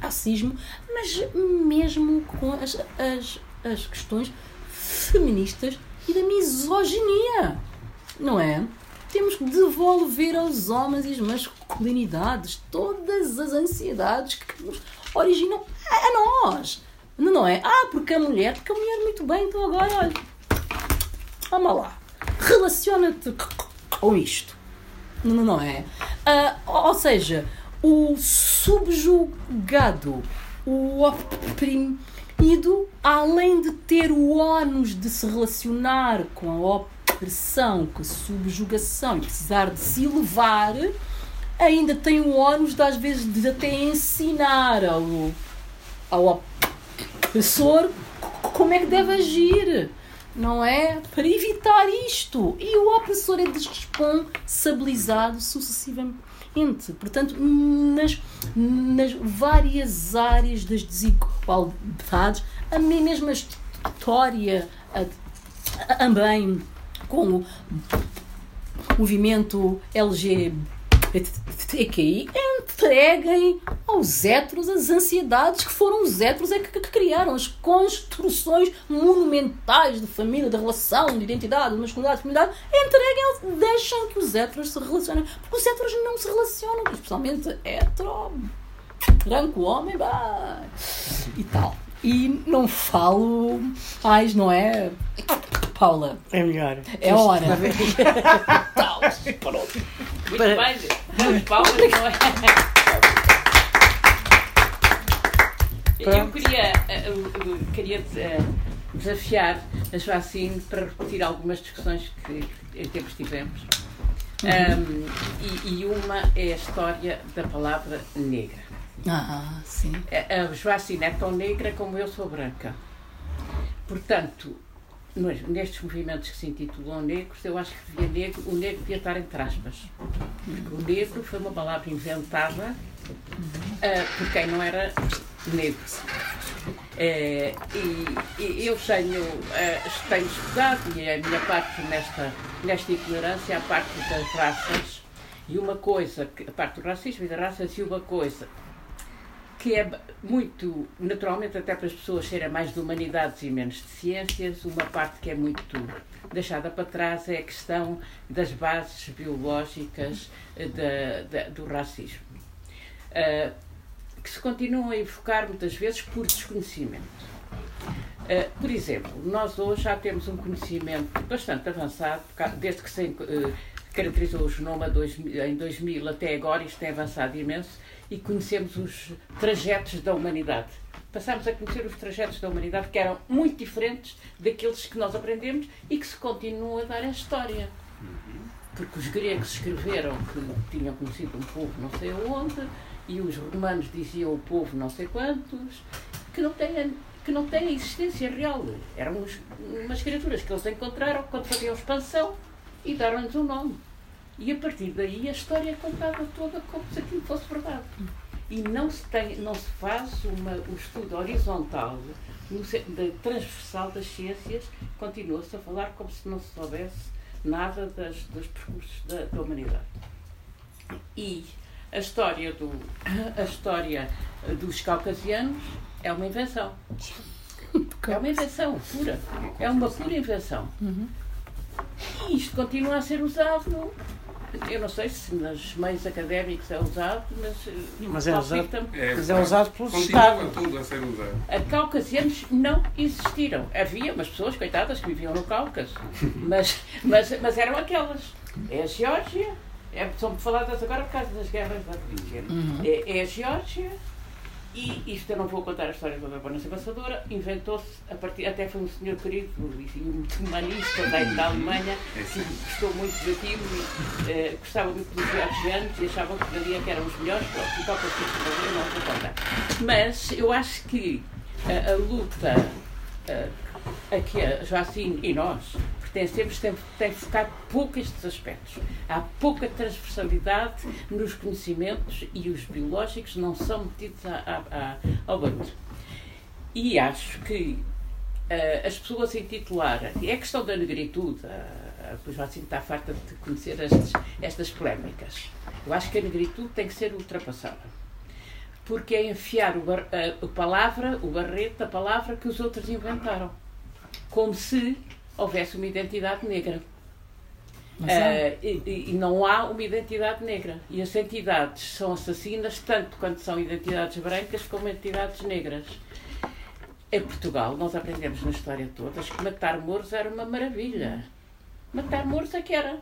racismo, mas mesmo com as, as, as questões feministas e da misoginia, não é? Temos que devolver aos homens e às masculinidades todas as ansiedades que nos originam a nós. Não é? Ah, porque a mulher, porque a mulher muito bem, então agora, olha, vamos lá, relaciona-te com isto. Não, não é? Ah, ou seja, o subjugado, o oprimido, Ido, além de ter o ónus de se relacionar com a opressão, com a subjugação e precisar de se elevar, ainda tem o ónus de, às vezes, de até ensinar ao, ao opressor como é que deve agir, não é? Para evitar isto. E o opressor é desresponsabilizado sucessivamente Portanto, nas, nas várias áreas das desigualdades, a mesma história também com o movimento LGBT LGBTQI entreguem aos héteros as ansiedades que foram os héteros é que, que, criaram as construções monumentais de família, de relação, de identidade, de masculinidade, de feminidade, entreguem, deixem que os héteros se relacionem. Porque os héteros não se relacionam, especialmente hétero, branco, homem, bah, e tal. E não falo mais, não é? Paula. É melhor. É hora. Tal. Pronto. Muito Para... bem. Duas palmas, não é? Eu queria, eh, queria eh, desafiar a Joacine para repetir algumas discussões que em tempos tivemos. Um, e, e, uma é a história da palavra negra. Ah, sim. A Joacine é tão negra como eu sou branca. Portanto, nestes movimentos que se intitulam negros, eu acho que devia negro, o negro devia estar entre aspas. Porque o negro foi uma palavra inventada uh, por quem não era negro. Uh, e, e, eu tenho, uh, tenho estudado, e é a minha parte nesta, nesta ignorância, a parte das raças, e uma coisa, a parte do racismo e das raças, e uma coisa que é muito, naturalmente, até para as pessoas serem mais de humanidades e menos de ciências, uma parte que é muito deixada para trás é a questão das bases biológicas eh, do racismo, uh, que se continuam a evocar muitas vezes por desconhecimento. Uh, por exemplo, nós hoje já temos um conhecimento bastante avançado, desde que se uh, caracterizou o genoma dois, em 2000 até agora, isto tem avançado imenso, e conhecemos os trajetos da humanidade. Passámos a conhecer os trajetos da humanidade que eram muito diferentes daqueles que nós aprendemos e que se continuam a dar a história. Porque os gregos escreveram que tinham conhecido um povo não sei onde e os romanos diziam o povo não sei quantos, que não têm, que não têm existência real. Eram umas criaturas que eles encontraram quando faziam expansão e deram-lhes um nome. E a partir daí a história é contada toda como se aquilo fosse verdade. E não se, tem, não se faz uma, um estudo horizontal, no, de, transversal das ciências, continua-se a falar como se não se soubesse nada das, dos percursos da, da humanidade. E a história, do, a história dos caucasianos é uma invenção. É uma invenção pura. É uma pura invenção. Uhum. E isto continua a ser usado eu não sei se nos meios académicos é usado, mas, eh, Mas é usado. É, Mas é usado pelos Continua Estados. tudo a ser usado. A caucasianos não existiram. Havia umas pessoas, coitadas, que viviam no Cáucaso, mas, mas, mas eram aquelas. É a Geórgia, é, são faladas agora por causa das guerras da Rússia. É, é a Geórgia, e isto eu não vou contar a história toda para não ser passadora, inventou-se, a partir, até foi um senhor querido muito humanista da, da Alemanha, que gostou muito daquilo e eh, gostava muito dos georgianos e achava que ali é que eram os melhores, pronto, e de coisa, eu não vou contar. Mas eu acho que a, a luta eh, a que a Joacine e nós pertencemos tem, tem focado pouco estes aspectos. Há pouca transversalidade nos conhecimentos e os biológicos não são metidos a- a- a- ao barulho. E acho que eh, as pessoas intitularem, e é questão da negritude, uh, a Joacine está farta de conhecer estes- estas polémicas. Eu acho que a negritude tem que ser ultrapassada porque é enfiar o bar- a, a palavra, o barrete da palavra que os outros inventaram. Como se houvesse uma identidade negra. Ah, e, e- não há uma identidade negra. E as entidades são assassinas tanto quanto são identidades brancas como entidades negras. Em Portugal, nós aprendemos na história toda que matar mouros era uma maravilha. Matar mouros é que era.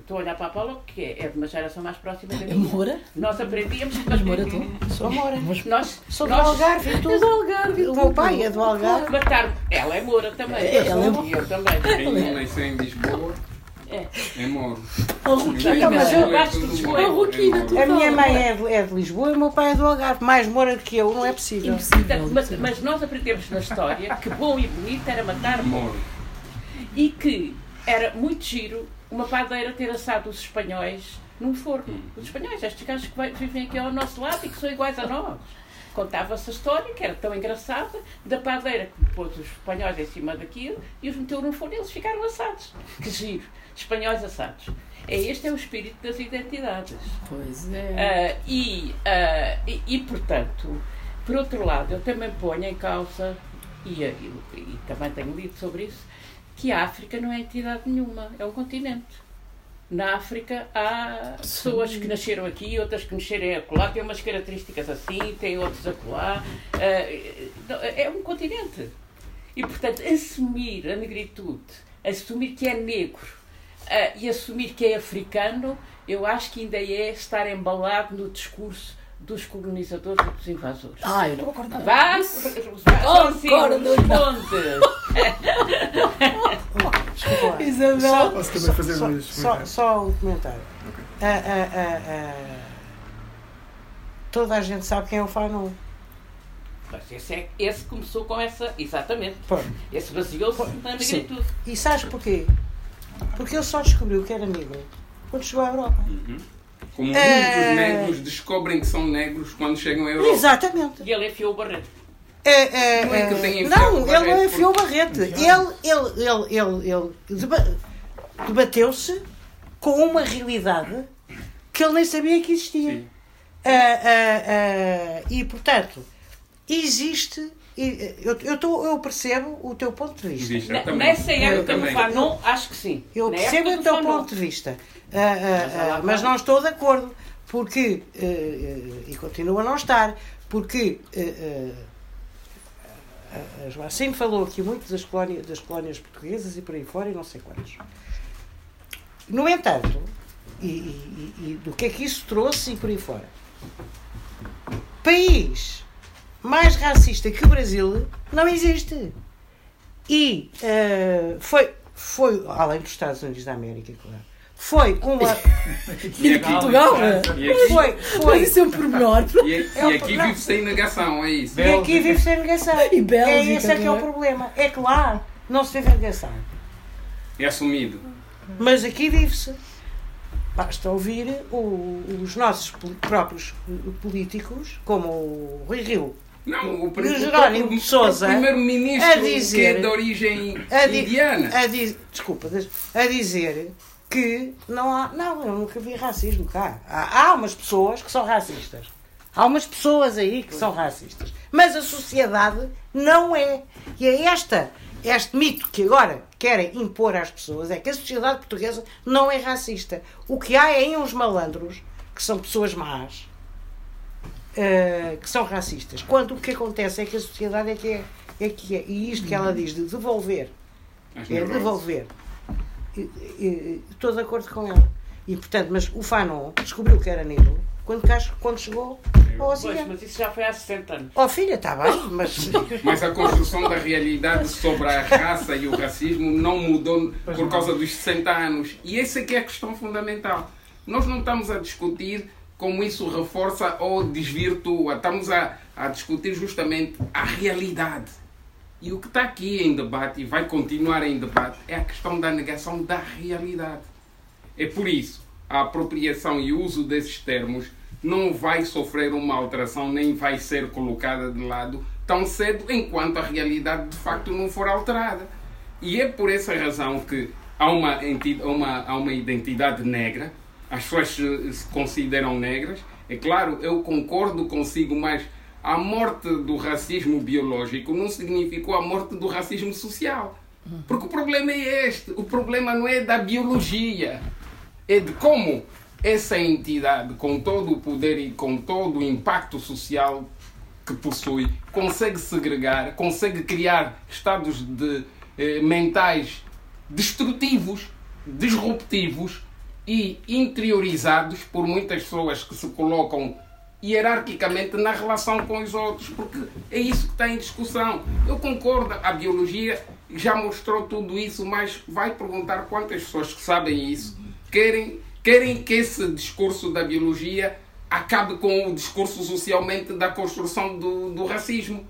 Estou a olhar para a Paula, que é é de uma geração mais próxima da É minha. Moura? Nós aprendíamos Mas Moura, tu? Sou Moura. nós, Sou do nós Algarve É do tudo. Algarve. O meu pai é do Algarve. matar. Ela é Moura também. É, ela é E eu também. Quem nasceu em Lisboa É. é Moro. A Roquina. Então, mas eu gosto de Lisboa. A Roquina, tu A minha mãe é de, é de Lisboa e o meu pai é do Algarve. Mais Moura do que eu, não é possível. Impossível. Mas, mas nós aprendemos na história que bom e bonito era matar Moro. e que era muito giro uma padeira ter assado os espanhóis num forno. Os espanhóis, estes gajos que vivem aqui ao nosso lado e que são iguais a nós. Contava-se a história, que era tão engraçada, da padeira que pôs os espanhóis em cima daquilo e os meteu num forno e eles ficaram assados. Que giro! Espanhóis assados. É, este é o espírito das identidades. Pois é. Ah, e, ah, e, e, portanto, por outro lado, eu também ponho em causa, e, e, e também tenho lido sobre isso, que a África não é entidade nenhuma, é um continente. Na África há pessoas que nasceram aqui, outras que nasceram acolá, têm umas características assim, têm outras acolá. Ah, é um continente. E, portanto, assumir a negritude, assumir que é negro ah, e assumir que é africano, eu acho que ainda é estar embalado no discurso dos colonizadores e dos invasores. Ah, eu não concordo nada. Vá, Concordo, lá. Isabel. Posso também fazer Só, dois só, só um comentário. Ah, ah, ah, ah, toda a gente sabe quem é o Fanon. Mas esse, é, esse começou com essa. Exatamente. Pronto. Esse baseou-se na Sim. negritude. E sabes porquê? Porque ele só descobriu que era negro quando chegou à Europa. Como É. muitos negros descobrem que são negros quando chegam à Europa. Exatamente. E ele enfiou o barreto. É, é, Não é que é, ele tenha enfiado não, ele barrete não enfiou o porque- barrete. Ele, ele, ele, ele, ele deba- debateu-se com uma realidade que ele nem sabia que existia. Sim. Ah, ah, ah, e, portanto, existe. E, Eu, eu, tô- eu percebo o teu ponto de vista. Ne- eu. Nessa Eu época do. Fanon, acho que sim. Eu Na percebo o teu Fanon. ponto de vista, Ah, ah, Mas ah, mas não estou de acordo, porque, ah, ah, e continuo a não estar, porque a- Joacine falou aqui muito das colónias, das colónias portuguesas e por aí fora, e não sei quantos. No entanto, e, e- e- e do que é que isso trouxe e por aí fora, país mais racista que o Brasil não existe. E eh, foi, foi, além dos Estados Unidos da América, claro, foi uma. E de Portugal? E aqui, Foi, Mas foi. isso é um pormenor. e, e aqui vive sem negação, é isso. E aqui vive sem negação. E Bélgica, é esse é que é o é? problema. É que lá não se vive negação. É assumido. Mas aqui vive-se. Basta ouvir o- os nossos próprios políticos, como o Rui Rio, Não, o, Jerónimo de Sousa primeiro-ministro que é de origem di- indiana. a di- desculpa, des- a dizer que não há. Não, eu nunca vi racismo cá. Há, há umas pessoas que são racistas. Há umas pessoas aí que são racistas. Mas a sociedade não é. E é esta este mito que agora querem impor às pessoas é que a sociedade portuguesa não é racista. O que há é uns malandros, que são pessoas más, eh, que são racistas. Quando o que acontece é que a sociedade é que é, é que é. E isto que ela diz de devolver, As é devolver. E- e- Estou de acordo com ela. E portanto, mas o Fanon descobriu que era negro quando, quando chegou ao Ocidente. mas isso já foi há 60 anos. Oh filha, está bem, mas Mas a construção da realidade sobre a raça e o racismo não mudou por causa dos 60 anos. E essa é que é a questão fundamental. Nós não estamos a discutir como isso reforça ou desvirtua. Estamos a, a discutir justamente a realidade. E o que está aqui em debate e vai continuar em debate é a questão da negação da realidade. É por isso a apropriação e uso desses termos não vai sofrer uma alteração nem vai ser colocada de lado tão cedo enquanto a realidade de facto não for alterada. E é por essa razão que há uma, uma, há uma identidade negra, as pessoas se, se consideram negras. É claro, eu concordo consigo, mas a morte do racismo biológico não significou a morte do racismo social. Porque o problema é este: o problema não é da biologia, é de como essa entidade, com todo o poder e com todo o impacto social que possui, consegue segregar, consegue criar estados de, eh, mentais destrutivos, disruptivos e interiorizados por muitas pessoas que se colocam hierarquicamente na relação com os outros, porque é isso que está em discussão. Eu concordo, a biologia já mostrou tudo isso, mas vai perguntar quantas pessoas que sabem isso querem, querem que esse discurso da biologia acabe com o discurso socialmente da construção do, do racismo.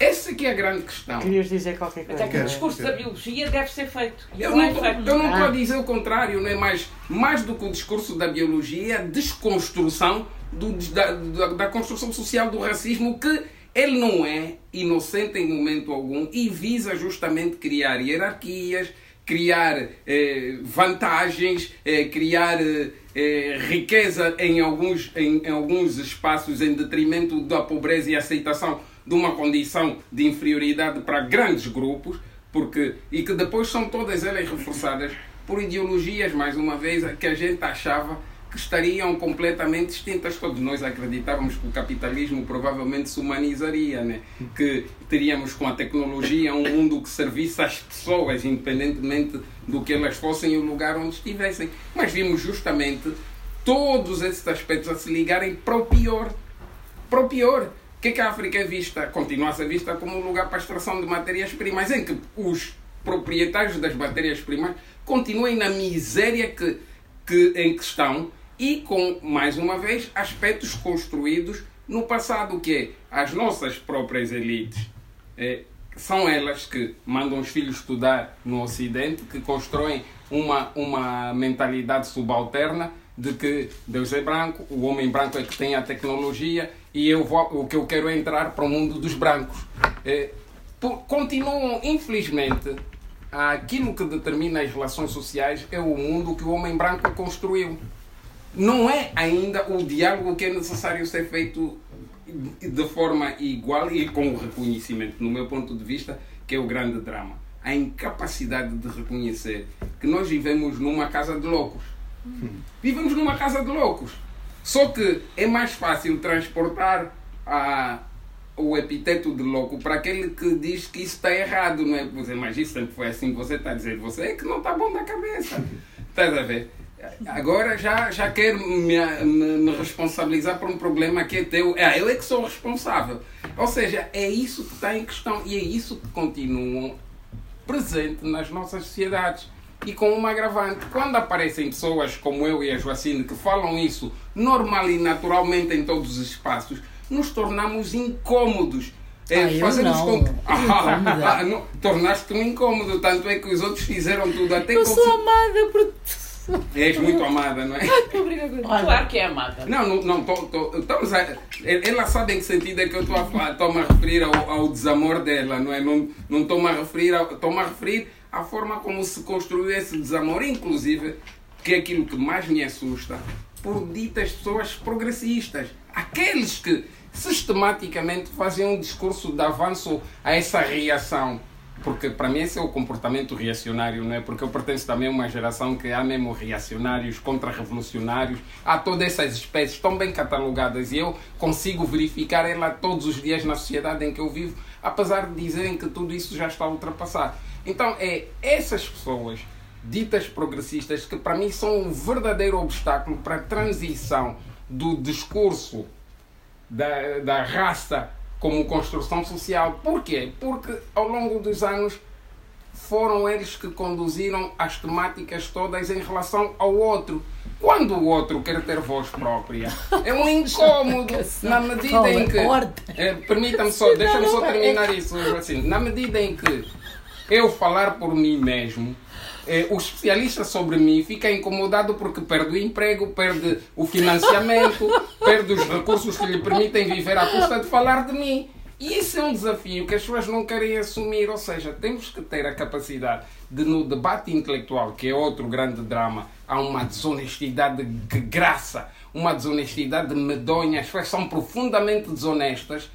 Essa que é a grande questão. querias dizer qualquer coisa. Até que o discurso da biologia deve ser feito. Eu não é feito. eu não estou Ah. a dizer o contrário, não é mais, mais do que o discurso da biologia, é a desconstrução do, da, da, da construção social do racismo, que ele não é inocente em momento algum e visa justamente criar hierarquias, criar eh, vantagens, eh, criar eh, eh, riqueza em alguns, em, em alguns espaços em detrimento da pobreza e aceitação de uma condição de inferioridade para grandes grupos, porque e que depois são todas elas reforçadas por ideologias, mais uma vez, que a gente achava que estariam completamente extintas. Todos nós acreditávamos que o capitalismo provavelmente se humanizaria, né? que teríamos com a tecnologia um mundo que servisse às pessoas, independentemente do que elas fossem e o lugar onde estivessem. Mas vimos justamente todos esses aspectos a se ligarem para o pior. Para o pior. O que, é que a África é vista? Continua a ser vista como um lugar para a extração de matérias-primas, em que os proprietários das matérias-primas continuem na miséria que, que, em que estão e com, mais uma vez, aspectos construídos no passado, que é as nossas próprias elites. É, são elas que mandam os filhos estudar no Ocidente, que constroem uma, uma mentalidade subalterna de que Deus é branco, o homem branco é que tem a tecnologia e eu vou, o que eu quero é entrar para o mundo dos brancos. É, por- continuam, infelizmente, aquilo que determina as relações sociais é o mundo que o homem branco construiu. Não é ainda o diálogo que é necessário ser feito de forma igual e com reconhecimento, no meu ponto de vista, que é o grande drama. A incapacidade de reconhecer que nós vivemos numa casa de loucos. Vivemos numa casa de loucos. Só que é mais fácil transportar a, o epiteto de louco para aquele que diz que isso está errado, não é? Você, mas isso sempre foi assim, você está a dizer, você é que não está bom da cabeça. Estás a ver? Agora já, já quer me, me, me responsabilizar por um problema que é teu. É, eu é que sou responsável. Ou seja, é isso que está em questão e é isso que continua presente nas nossas sociedades. E com uma agravante, quando aparecem pessoas como eu e a Joacine que falam isso normal e naturalmente em todos os espaços, nos tornamos incômodos. É, Ah, fazemos com que-. Ah, não, tornaste-me incômodo, tanto é que os outros fizeram tudo até Eu sou amada por. És muito amada, não é? Obrigada. Claro que é amada. Não, não, não tô, tô- estamos a, ela sabe em que sentido é que eu estou a, falar- estou-me a referir ao, ao desamor dela, não é? Não não estou-me a referir, ao- estou-me a referir à forma como se construiu esse desamor, inclusive, que é aquilo que mais me assusta, por ditas pessoas progressistas, aqueles que sistematicamente fazem um discurso de avanço a essa reação porque para mim esse é o comportamento reacionário, não é? Porque eu pertenço também a uma geração que há mesmo reacionários, contra-revolucionários, há todas essas espécies tão bem catalogadas e eu consigo verificar ela todos os dias na sociedade em que eu vivo, apesar de dizerem que tudo isso já está ultrapassado. Então é essas pessoas ditas progressistas que para mim são um verdadeiro obstáculo para a transição do discurso da, da raça como construção social. Por quê? Porque ao longo dos anos foram eles que conduziram as temáticas todas em relação ao outro. Quando o outro quer ter voz própria, é um incômodo na medida em que. É, Permita-me só, deixa-me só terminar isso assim. Na medida em que eu falar por mim mesmo, eh, o especialista sobre mim fica incomodado porque perde o emprego, perde o financiamento, perde os recursos que lhe permitem viver à custa de falar de mim. E esse é um desafio que as pessoas não querem assumir, ou seja, temos que ter a capacidade de, no debate intelectual, que é outro grande drama, há uma desonestidade de graça, uma desonestidade medonha, as pessoas são profundamente desonestas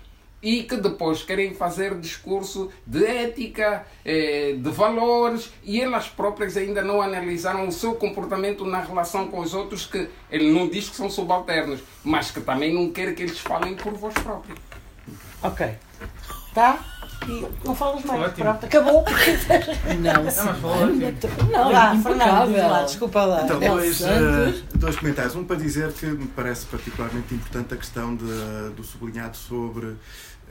e que depois querem fazer discurso de ética, eh, de valores, e elas próprias ainda não analisaram o seu comportamento na relação com os outros, que ele não diz que são subalternos, mas que também não quer que eles falem por voz própria. Ok. Tá? E não falas mais. Ótimo. Pronto, acabou. Não, mas sim. assim. Não, Lá, é Fernando, diz lá, desculpa lá. Então, Bel dois, eh, dois comentários. Um para dizer que me parece particularmente importante a questão de- do sublinhado sobre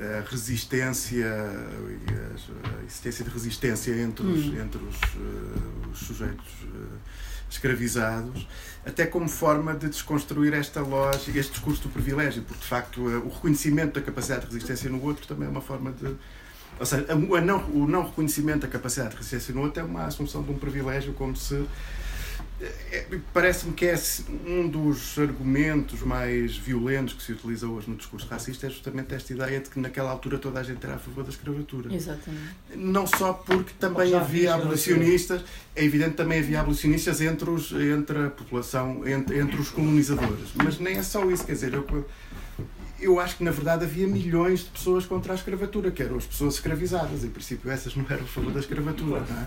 a resistência a existência de resistência entre os, entre os, eh, os sujeitos eh, escravizados, até como forma de desconstruir esta lógica, este discurso do privilégio, porque de facto eh, o reconhecimento da capacidade de resistência no outro também é uma forma de. Ou seja, a- o não, o não reconhecimento da capacidade de resistência no outro é uma assunção de um privilégio, como se Parece-me que é um dos argumentos mais violentos que se utiliza hoje no discurso racista é justamente esta ideia de que naquela altura toda a gente era a favor da escravatura. Exatamente. Não só porque também havia abolicionistas, é evidente que também havia abolicionistas entre, os, entre a população, entre, entre os colonizadores. Mas nem é só isso, quer dizer, eu, eu acho que na verdade havia milhões de pessoas contra a escravatura, que eram as pessoas escravizadas. Em princípio, essas não eram a favor da escravatura. Não é?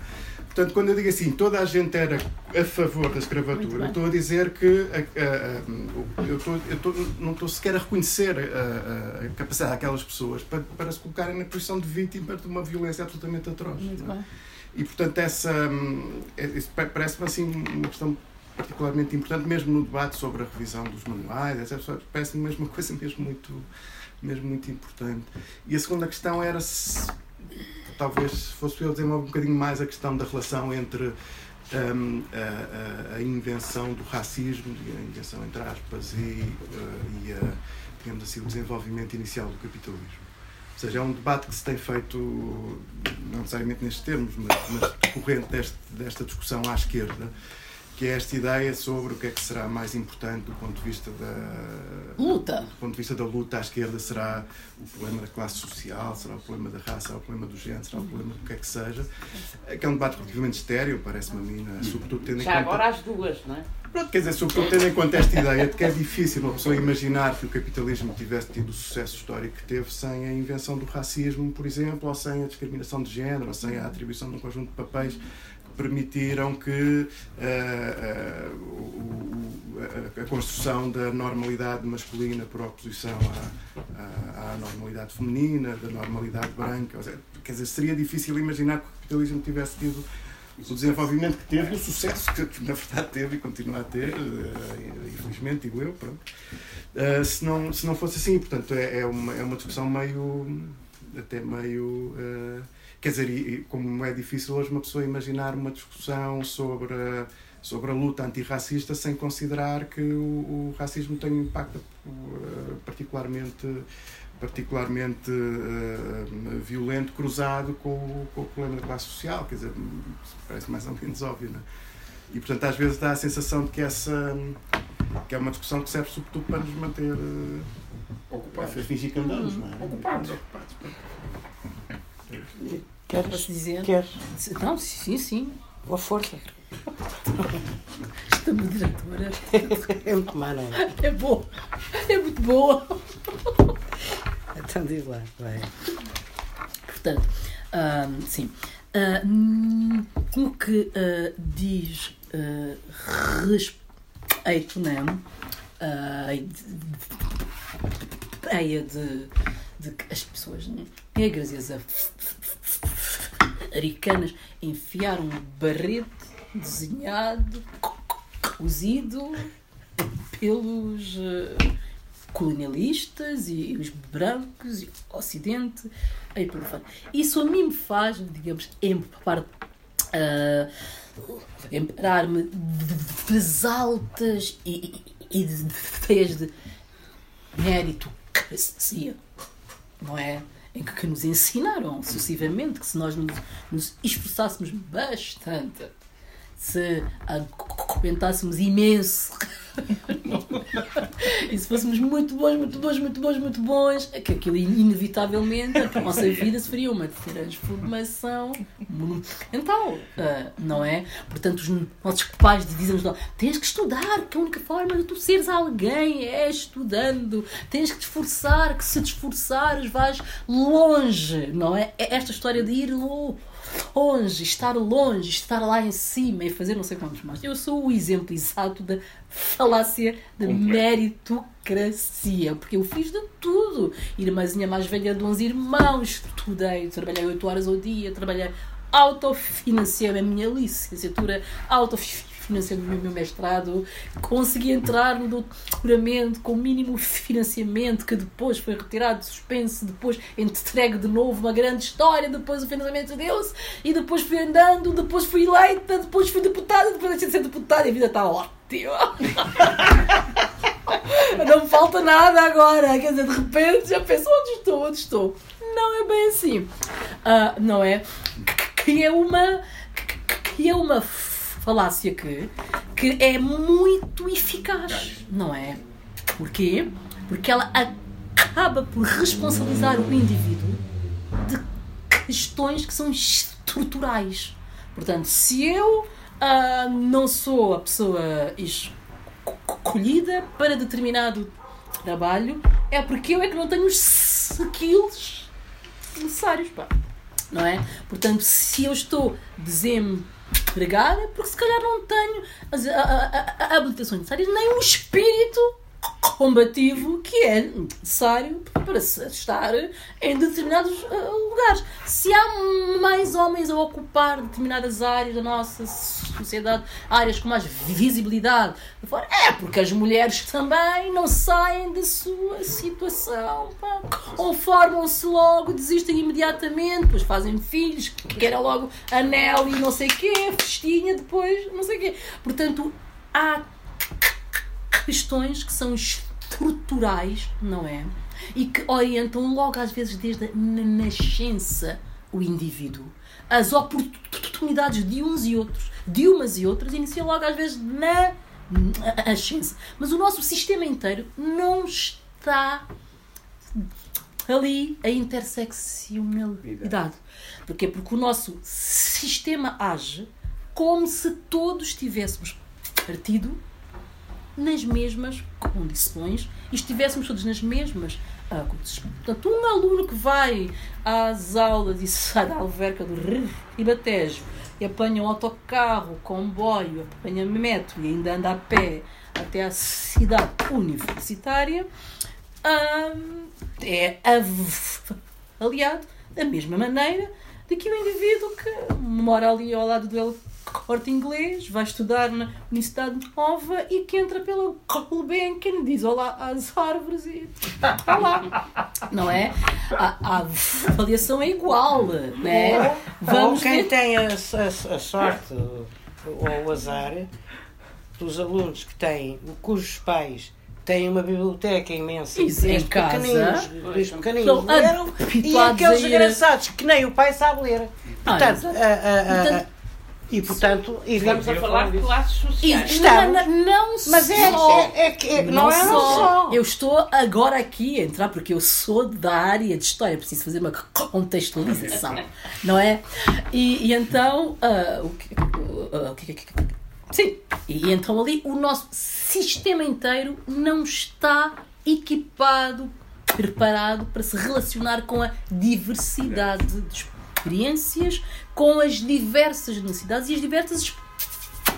Portanto, quando eu digo assim, toda a gente era a favor da escravatura, estou a dizer que a- a- a- eu, estou, eu estou- não estou sequer a reconhecer a, capacidade daquelas pessoas para, para se colocarem na posição de vítima de uma violência absolutamente atroz. É? E portanto essa hum, é- parece-me assim uma questão particularmente importante mesmo no debate sobre a revisão dos manuais, etc. Parece-me mesmo uma coisa mesmo muito mesmo muito importante. E a segunda questão era se talvez se fosse eu desenvolver um bocadinho mais a questão da relação entre hum, a, a- a invenção do racismo, a invenção entre aspas, e, eh, e a, digamos assim, o desenvolvimento inicial do capitalismo. Ou seja, é um debate que se tem feito, não necessariamente nestes termos, mas, mas decorrente deste, desta discussão à esquerda, que é esta ideia sobre o que é que será mais importante do ponto de vista da Luta. do ponto de vista da luta à esquerda será o problema da classe social, será o problema da raça, será o problema do género, será o problema do que é que seja. É que é um debate relativamente estéreo, parece-me a mim, não é? sobretudo tendo em Já conta. agora as duas, não é? Pronto, quer dizer, sobretudo tendo em conta esta ideia de que é difícil uma pessoa imaginar que o capitalismo tivesse tido o sucesso histórico que teve sem a invenção do racismo, por exemplo, ou sem a discriminação de género, ou sem a atribuição de um conjunto de papéis que permitiram que o- o- a, a construção da normalidade masculina por oposição à, à, à normalidade feminina, da normalidade branca. Quer dizer, seria difícil imaginar que o capitalismo tivesse tido o desenvolvimento que teve, o sucesso que na verdade teve e continua a ter, eh, infelizmente, digo eu, pronto. Eh, se, não, se não fosse assim, portanto, é, é, uma, é uma discussão meio, até meio, eh, quer dizer, e, e como é difícil hoje uma pessoa imaginar uma discussão sobre sobre a luta antirracista sem considerar que o, o racismo tem um impacto particularmente particularmente eh, violento cruzado com, o- com o problema da classe social, quer dizer, parece mais ou menos óbvio, não é? E portanto às vezes dá a sensação de que essa que é uma discussão que serve sobretudo para nos manter eh, Ocupados. a fingir que andamos, não é? Ocupados. Ocupados. Queres? Queres? Não, sim, sim. Boa força. Esta moderadora É muito má, não é? é boa. É muito boa. Então diz lá, vai. Portanto, ahm, sim. ah, no que ah, diz ah, respeito, né? Ah, a ideia de, de que as pessoas negras e as africanas enfiaram um barrete desenhado, co- co- cozido pelos eh, colonialistas e os brancos e o Ocidente aí por fora. Isso a mim me faz, digamos, empapar ah, emparar-me das altas e, e, e de ideias de meritocracia, não é? Em que, que nos ensinaram sucessivamente que se nós nos, nos esforçássemos bastante, se comentássemos imenso e se fôssemos muito bons, muito bons, muito bons, muito bons, é que aquilo inevitavelmente a nossa vida sofria uma transformação monumental, ah, não é? Portanto, os nossos pais dizem-nos tens que estudar, que a única forma de tu seres alguém é estudando, tens que te esforçar, que se te esforçares vais longe, não é? É Esta história de ir lo- longe, estar longe, estar lá em cima e fazer não sei quantos mais. Eu sou o exemplo exato da falácia da meritocracia, porque eu fiz de tudo. Irmãzinha mais velha de 11 irmãos, estudei, trabalhei 8 horas ao dia, trabalhei, autofinanciei a minha licenciatura, autofinanciei o meu mestrado, consegui entrar no doutoramento com mínimo financiamento, que depois foi retirado de suspense, depois entregue de novo uma grande história, depois o financiamento deu-se, e depois fui andando, depois fui eleita, depois fui deputada, depois deixei de ser deputada e a vida está ótima. Não me falta nada agora. Quer dizer, de repente já penso onde estou, onde estou. Não é bem assim. Ah, não é? Que é uma. Que é uma falácia que, que é muito eficaz, não é? Porquê? Porque ela acaba por responsabilizar o indivíduo de questões que são estruturais. Portanto, se eu ah, não sou a pessoa escolhida para determinado trabalho, é porque eu é que não tenho os skills necessários. Pá. Não é? Portanto, se eu estou é porque se calhar não tenho as a- a- a- habilitações necessárias, nem o espírito combativo que é necessário para se estar em determinados ah, lugares. Se há mais homens a ocupar determinadas áreas da nossa sociedade, áreas com mais visibilidade, é porque as mulheres também não saem da sua situação, pá. ou formam-se logo, desistem imediatamente, depois fazem filhos, que querem logo anel e não sei o quê, festinha, depois não sei o quê. Portanto, há questões que são estruturais, não é? E que orientam logo, às vezes, desde a na- nascença o indivíduo. As oportunidades de uns e outros, de umas e outras, iniciam logo, às vezes, na nascença. Mas o nosso sistema inteiro não está ali a interseccionalidade. Porquê? Porque o nosso sistema age como se todos tivéssemos partido nas mesmas condições e estivéssemos todos nas mesmas ah, condições. Portanto, um aluno que vai às aulas e sai da alverca do Ribatejo e apanha um autocarro, comboio, apanha metro e ainda anda a pé até à cidade universitária, ah, é avaliado da mesma maneira daquele indivíduo que mora ali ao lado do corte inglês, vai estudar na Universidade Nova e que entra pela Gulbenkian, diz olá às árvores e está lá. Não é? A, a avaliação é igual, não é? Vamos Vamos quem ver. tem a, a- a sorte ou o azar dos alunos que têm, cujos pais têm uma biblioteca imensa Isso, em desde casa. pequeninos, desde pequeninos leram, e aqueles engraçados que nem o pai sabe ler. Portanto, exato. a- a- e portanto, Estamos a falar de classes sociais. Estamos. Não, não, não mas é, só. é, é é- não, é só. Eu estou agora aqui a entrar porque eu sou da área de história, preciso fazer uma contextualização, não é? E, e então, o que, o que- que- que- sim, e então ali o nosso sistema inteiro não está equipado, preparado para se relacionar com a diversidade dos experiências com as diversas necessidades e as diversas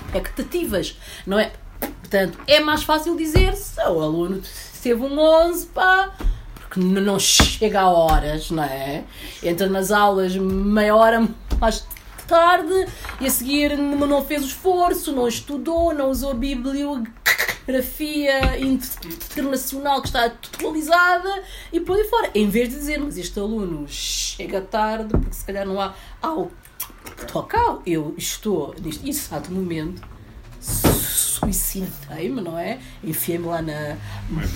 expectativas, não é? Portanto, é mais fácil dizer se o aluno teve um 11, pá, porque não chega a horas, não é? Entra nas aulas meia hora mais tarde e a seguir não fez o esforço, não estudou, não usou a bibliografia internacional que está atualizada e por aí fora. Em vez de dizer, mas este aluno chega tarde porque se calhar não há autocarro, eu estou neste exato momento suicidei-me, não é? Enfiei-me lá na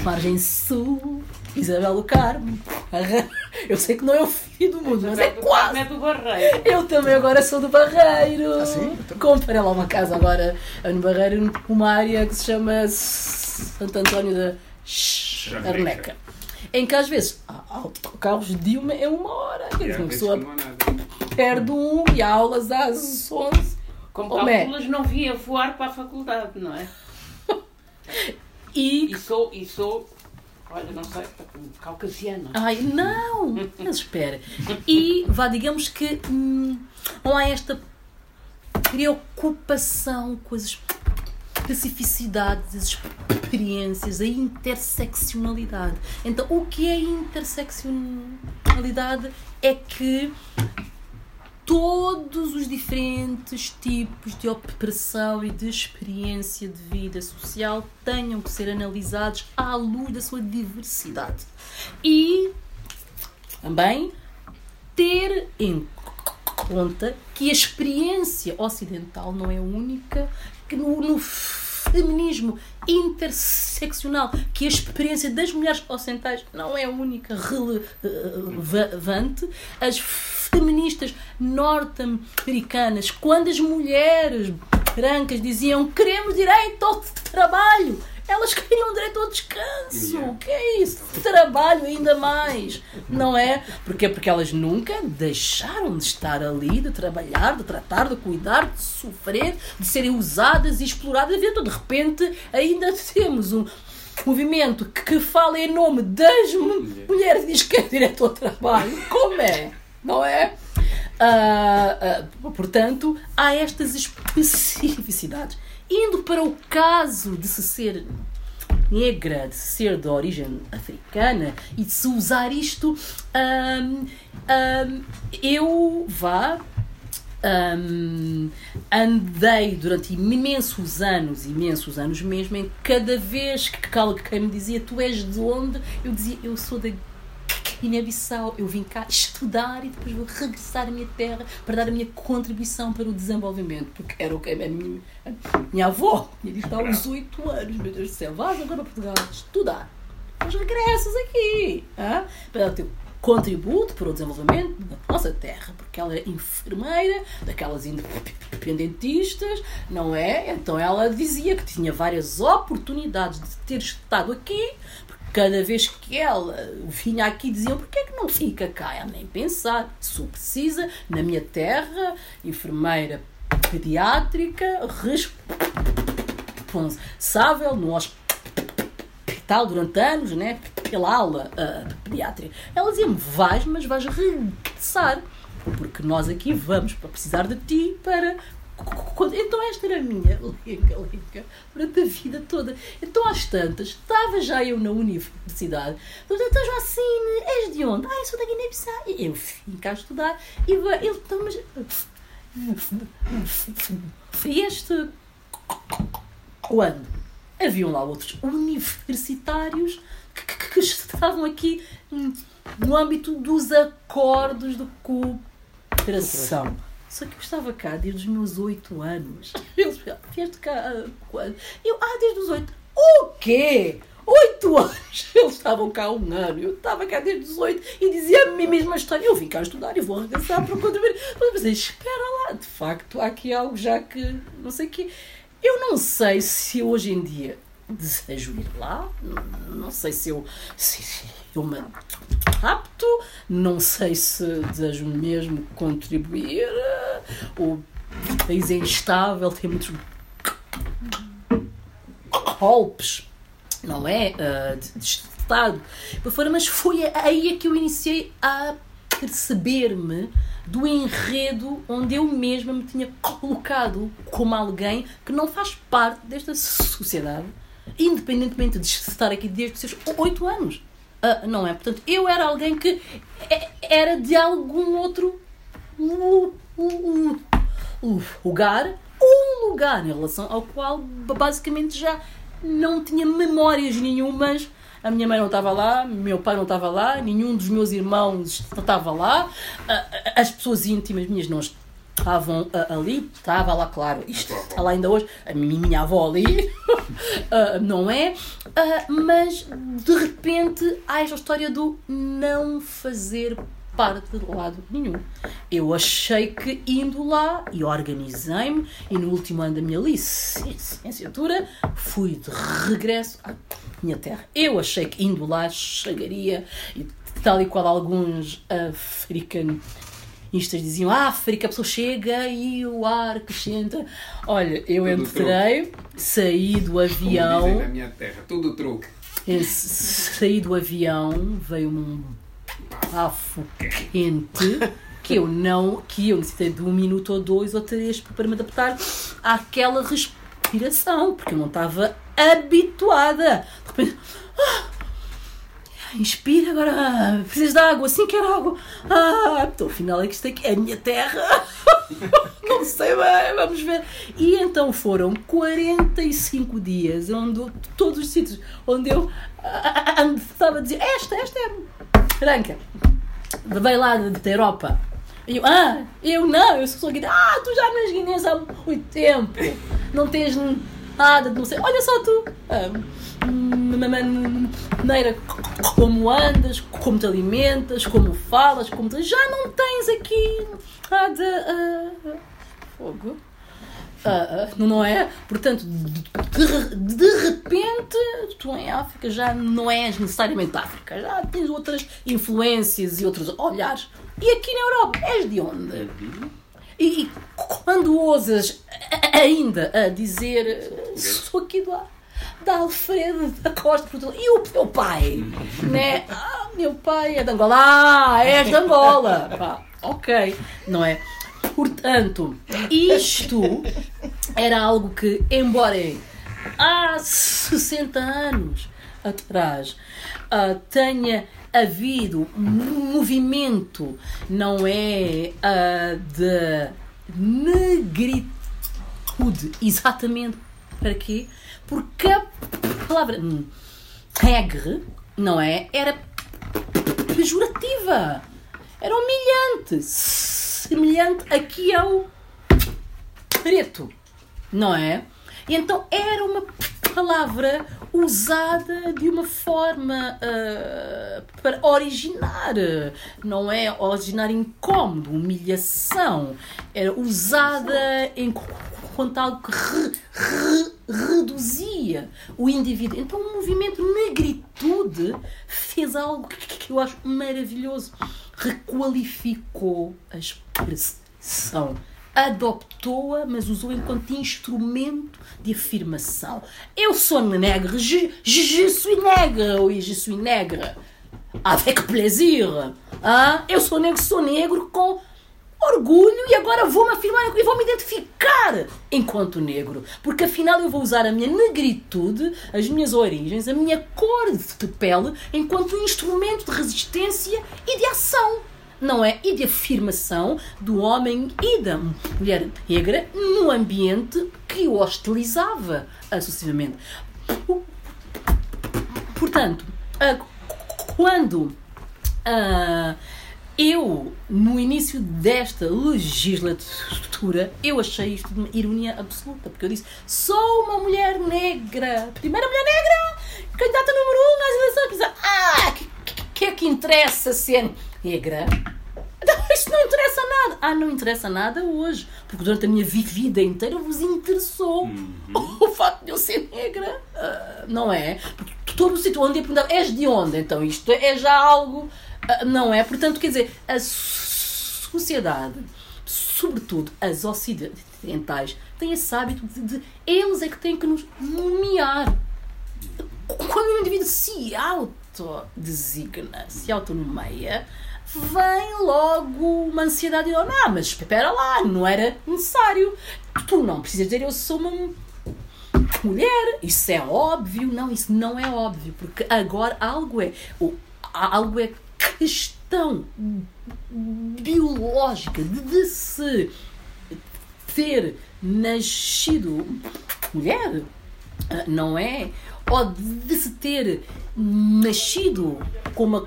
margem sul, Isabel do Carmo. Eu sei que não é o fim do mundo, mas é quase. É do Barreiro. Eu também agora sou do Barreiro. Ah, sim? Comprei lá uma casa agora no Barreiro, uma área que se chama Santo António da Charneca. Em que às vezes há autocarros de uma é uma hora. Quer dizer, uma pessoa perde um e há aulas às 11. Como calculas, não via voar para a faculdade, não é? E E sou, e sou, olha, não sei, caucasiana. Ai, não! Mas espera. E vá, digamos que hum, não há esta preocupação com as especificidades, as experiências, a interseccionalidade. Então, o que é interseccionalidade é que todos os diferentes tipos de operação e de experiência de vida social tenham que ser analisados à luz da sua diversidade. E também ter em conta que a experiência ocidental não é única, que no, no feminismo interseccional, que a experiência das mulheres ocidentais não é única, relevante, as feministas norte-americanas, quando as mulheres brancas diziam queremos direito ao trabalho, elas queriam direito ao descanso. O que é isso? Trabalho ainda mais, não é? Porque porque elas nunca deixaram de estar ali, de trabalhar, de tratar, de cuidar, de sofrer, de serem usadas e exploradas. E de repente ainda temos um movimento que, fala em nome das mu- mulheres e diz que é direito ao trabalho. Como é? Não é? Ah, ah, portanto, há estas especificidades. Indo para o caso de se ser negra, de ser de origem africana e de se usar isto, ahm, ahm, eu vá. ahm, andei durante imensos anos, imensos anos mesmo, em cada vez que alguém me dizia tu és de onde, eu dizia eu sou da Guiné-Bissau, eu vim cá estudar e depois vou regressar à minha terra para dar a minha contribuição para o desenvolvimento, porque era o que a minha, minha avó tinha dito aos 8 anos, meu Deus do céu, vais agora para Portugal estudar, mas regressas aqui hã? para o teu contributo para o desenvolvimento da nossa terra, porque ela era enfermeira, daquelas independentistas, não é? Então ela dizia que tinha várias oportunidades de ter estado aqui, cada vez que ela vinha aqui diziam porque é que não fica cá? Ela nem pensar, o precisa, na minha terra, enfermeira pediátrica, responsável no hospital durante anos, né? pela aula uh, pediátrica. Ela dizia-me, vais, mas vais regressar, porque nós aqui vamos para precisar de ti para então esta era a minha lenga, lenga, durante a vida toda. Então às tantas, estava já eu na universidade. Então Joacine, és de onde? Ah, eu sou da Guiné-Bissau. Eu vim cá estudar. E ele, então, mas... Foi este... Quando? Haviam lá outros universitários que, que, que estavam aqui no âmbito dos acordos de cooperação. Só que eu estava cá desde os meus oito anos. Eles vieste cá quando? Eu, ah, desde os oito. O quê? Oito anos! Eles estavam cá um ano. Eu estava cá desde os oito e dizia a mesma história. Eu vim cá estudar e vou regressar para contribuir. Mas espera lá, de facto, há aqui algo já que não sei o quê. Eu não sei se hoje em dia desejo ir lá. Não sei se eu, se eu me apto, não sei se desejo mesmo contribuir. O país é instável, tem muitos golpes, não é? de, de Estado. Mas foi aí é que eu iniciei a perceber-me do enredo onde eu mesma me tinha colocado como alguém que não faz parte desta sociedade, independentemente de estar aqui desde os seus oito anos. Ah, não é? Portanto, eu era alguém que é- era de algum outro lu- lu- lu- lugar, um lugar em relação ao qual basicamente já não tinha memórias nenhumas. A minha mãe não estava lá, meu pai não estava lá, nenhum dos meus irmãos estava lá, ah, as pessoas íntimas minhas não estavam ah, ali, estava lá, claro, isto está lá ainda hoje, a minha, avó ali, ah, não é? Ah, mas de repente há esta história do não fazer parte de lado nenhum. Eu achei que indo lá e organizei-me e no último ano da minha licenciatura fui de regresso à minha terra. Eu achei que indo lá chegaria e tal e qual alguns africanistas diziam ah, África, a pessoa chega e o ar acrescenta. Olha, eu Tudo entrei, saí do Como avião, na minha terra, tudo truque. saí do avião, veio um bafo quente que eu não, que eu necessitei de um minuto ou dois ou três para me adaptar àquela respiração, porque eu não estava habituada. De repente, ah, inspira agora, ah, precisas de água, sim quero água. Ah, então afinal é que isto aqui é a minha terra. Não sei bem, vamos ver. E então foram 45 dias onde todos os sítios onde eu ah, ah, estava a dizer esta, esta é branca. Veio lá da Europa. E eu, ah, eu não, eu sou guineense. Ah, tu já nas Guineias há muito tempo. Não tens nada de não sei. Olha só tu. ah, maneira como andas, como te alimentas, como falas, como te... já não tens aqui nada. ah, fogo. Ah, ah, não é? Portanto, de, de repente, tu em África já não és necessariamente África, já tens outras influências e outros olhares. E aqui na Europa, és de onde? E, e quando ousas ainda a dizer sou aqui do, da Alfredo da Costa Portugal e o teu pai, né? Ah, meu pai é de Angola, ah, és de Angola, Pá, ok, não é? Portanto, isto era algo que, embora há 60 anos atrás ah, tenha havido movimento, não é ah, de negritude, exatamente para quê? Porque a palavra negre, não é? Era pejorativa, era humilhante, semelhante aqui ao preto, não é? E então era uma palavra usada de uma forma ah, para originar, não é? Originar incómodo, humilhação. Era usada enquanto algo que re- re- reduzia o indivíduo. Então o movimento negritude fez algo que, eu acho maravilhoso. Requalificou a expressão adoptou-a, mas usou enquanto instrumento de afirmação. Eu sou negre, je, je, je suis negre, ou je suis negre, avec plaisir. Ah, eu sou negro, sou negro com orgulho e agora vou-me afirmar e vou-me identificar enquanto negro. Porque afinal eu vou usar a minha negritude, as minhas origens, a minha cor de pele enquanto instrumento de resistência e de ação não é? E de afirmação do homem e da mulher negra no ambiente que o hostilizava sucessivamente. Portanto, quando ah, eu, no início desta legislatura, eu achei isto de uma ironia absoluta, porque eu disse, sou uma mulher negra, primeira mulher negra, candidata número um nas eleições. Ah, que, que, que é que interessa ser negra? Não, isto não interessa nada. Ah, não interessa nada hoje. Porque durante a minha vi- vida inteira vos interessou o facto de eu ser negra. Ah, não é? Porque todo o sítio onde eu perguntava, és de onde? Então isto é já algo. Ah, não é? Portanto, quer dizer, a so- sociedade, sobretudo as ocidentais, têm esse hábito de, de- Eles é que têm que nos nomear quando o indivíduo se autodesigna, se autonomeia, vem logo uma ansiedade de, ah, mas espera lá, não era necessário. Tu não precisas dizer eu sou uma mulher, isso é óbvio. Não, isso não é óbvio, porque agora algo é, algo é questão biológica de, se ter nascido mulher, ah, não é? Ou de se ter nascido com uma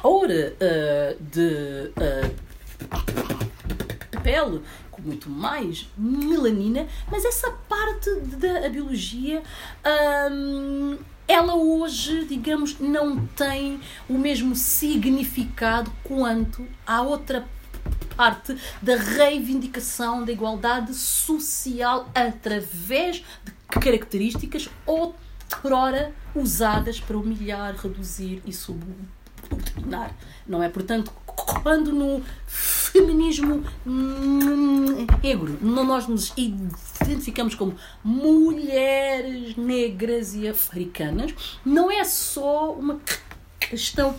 cor ah, de ah, pele com muito mais melanina, mas essa parte da biologia hum, ela hoje, digamos, não tem o mesmo significado quanto a outra parte da reivindicação da igualdade social através de características outrora usadas para humilhar, reduzir e subordinar. Não é? Portanto, quando no feminismo hum, negro nós nos identificamos como mulheres negras e africanas, não é só uma questão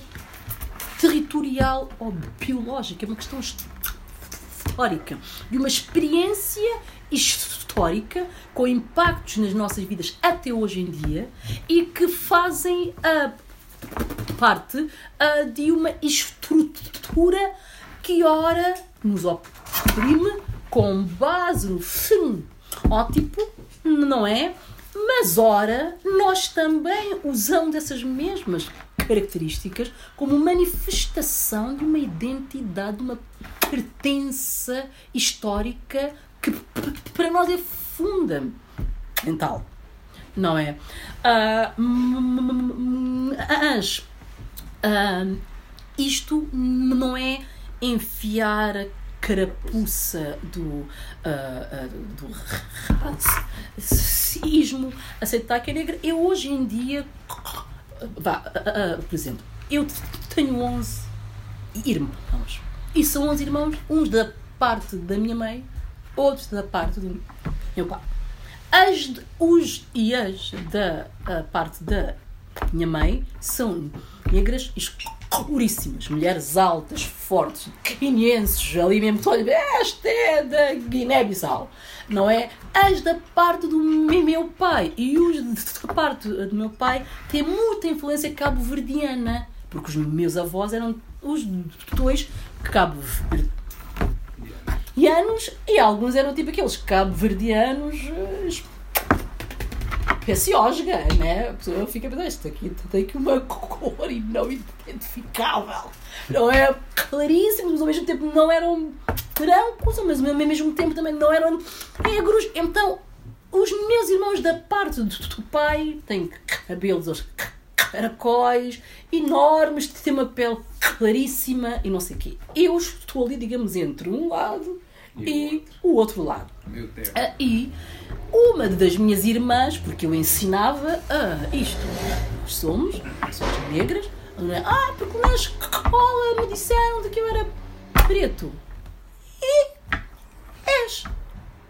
territorial ou biológica, é uma questão histórica, de uma experiência histórica com impactos nas nossas vidas até hoje em dia e que fazem a parte ah, de uma estrutura que ora nos oprime com base no fenótipo, não é? Mas ora nós também usamos essas mesmas características como manifestação de uma identidade, de uma pertença histórica que para nós é fundamental. Não é? Ah, mas ah, isto não é enfiar a carapuça do, ah, ah, do racismo, aceitar que é negra. Eu hoje em dia, vá, ah, ah, por exemplo, eu tenho 11 irmãos. E são 11 irmãos, uns da parte da minha mãe, outros da parte do meu pai. As, os e as da parte da minha mãe são negras escuríssimas, mulheres altas, fortes, guineenses, ali mesmo, só esta é da Guiné-Bissau, não é? As da parte do me- meu pai. E os da parte do meu pai têm muita influência cabo-verdiana, porque os meus avós eram os dois cabo-verdianos e alguns eram tipo aqueles cabo-verdianos eh, especiosga, né? A pessoa fica pensar, isto aqui tem aqui uma cor e não identificável. Não é claríssimo, mas ao mesmo tempo não eram brancos, mas ao mesmo tempo também não eram negros. Então, os meus irmãos da parte do, do pai têm cabelos aos caracóis, enormes, têm uma pele claríssima e não sei o quê. Eu estou ali, digamos, entre um lado e o outro lado. Meu Deus. Ah, E uma das minhas irmãs, porque eu ensinava a isto, nós somos, somos negras, não é? ah, porque na escola me disseram de que eu era preto. E és.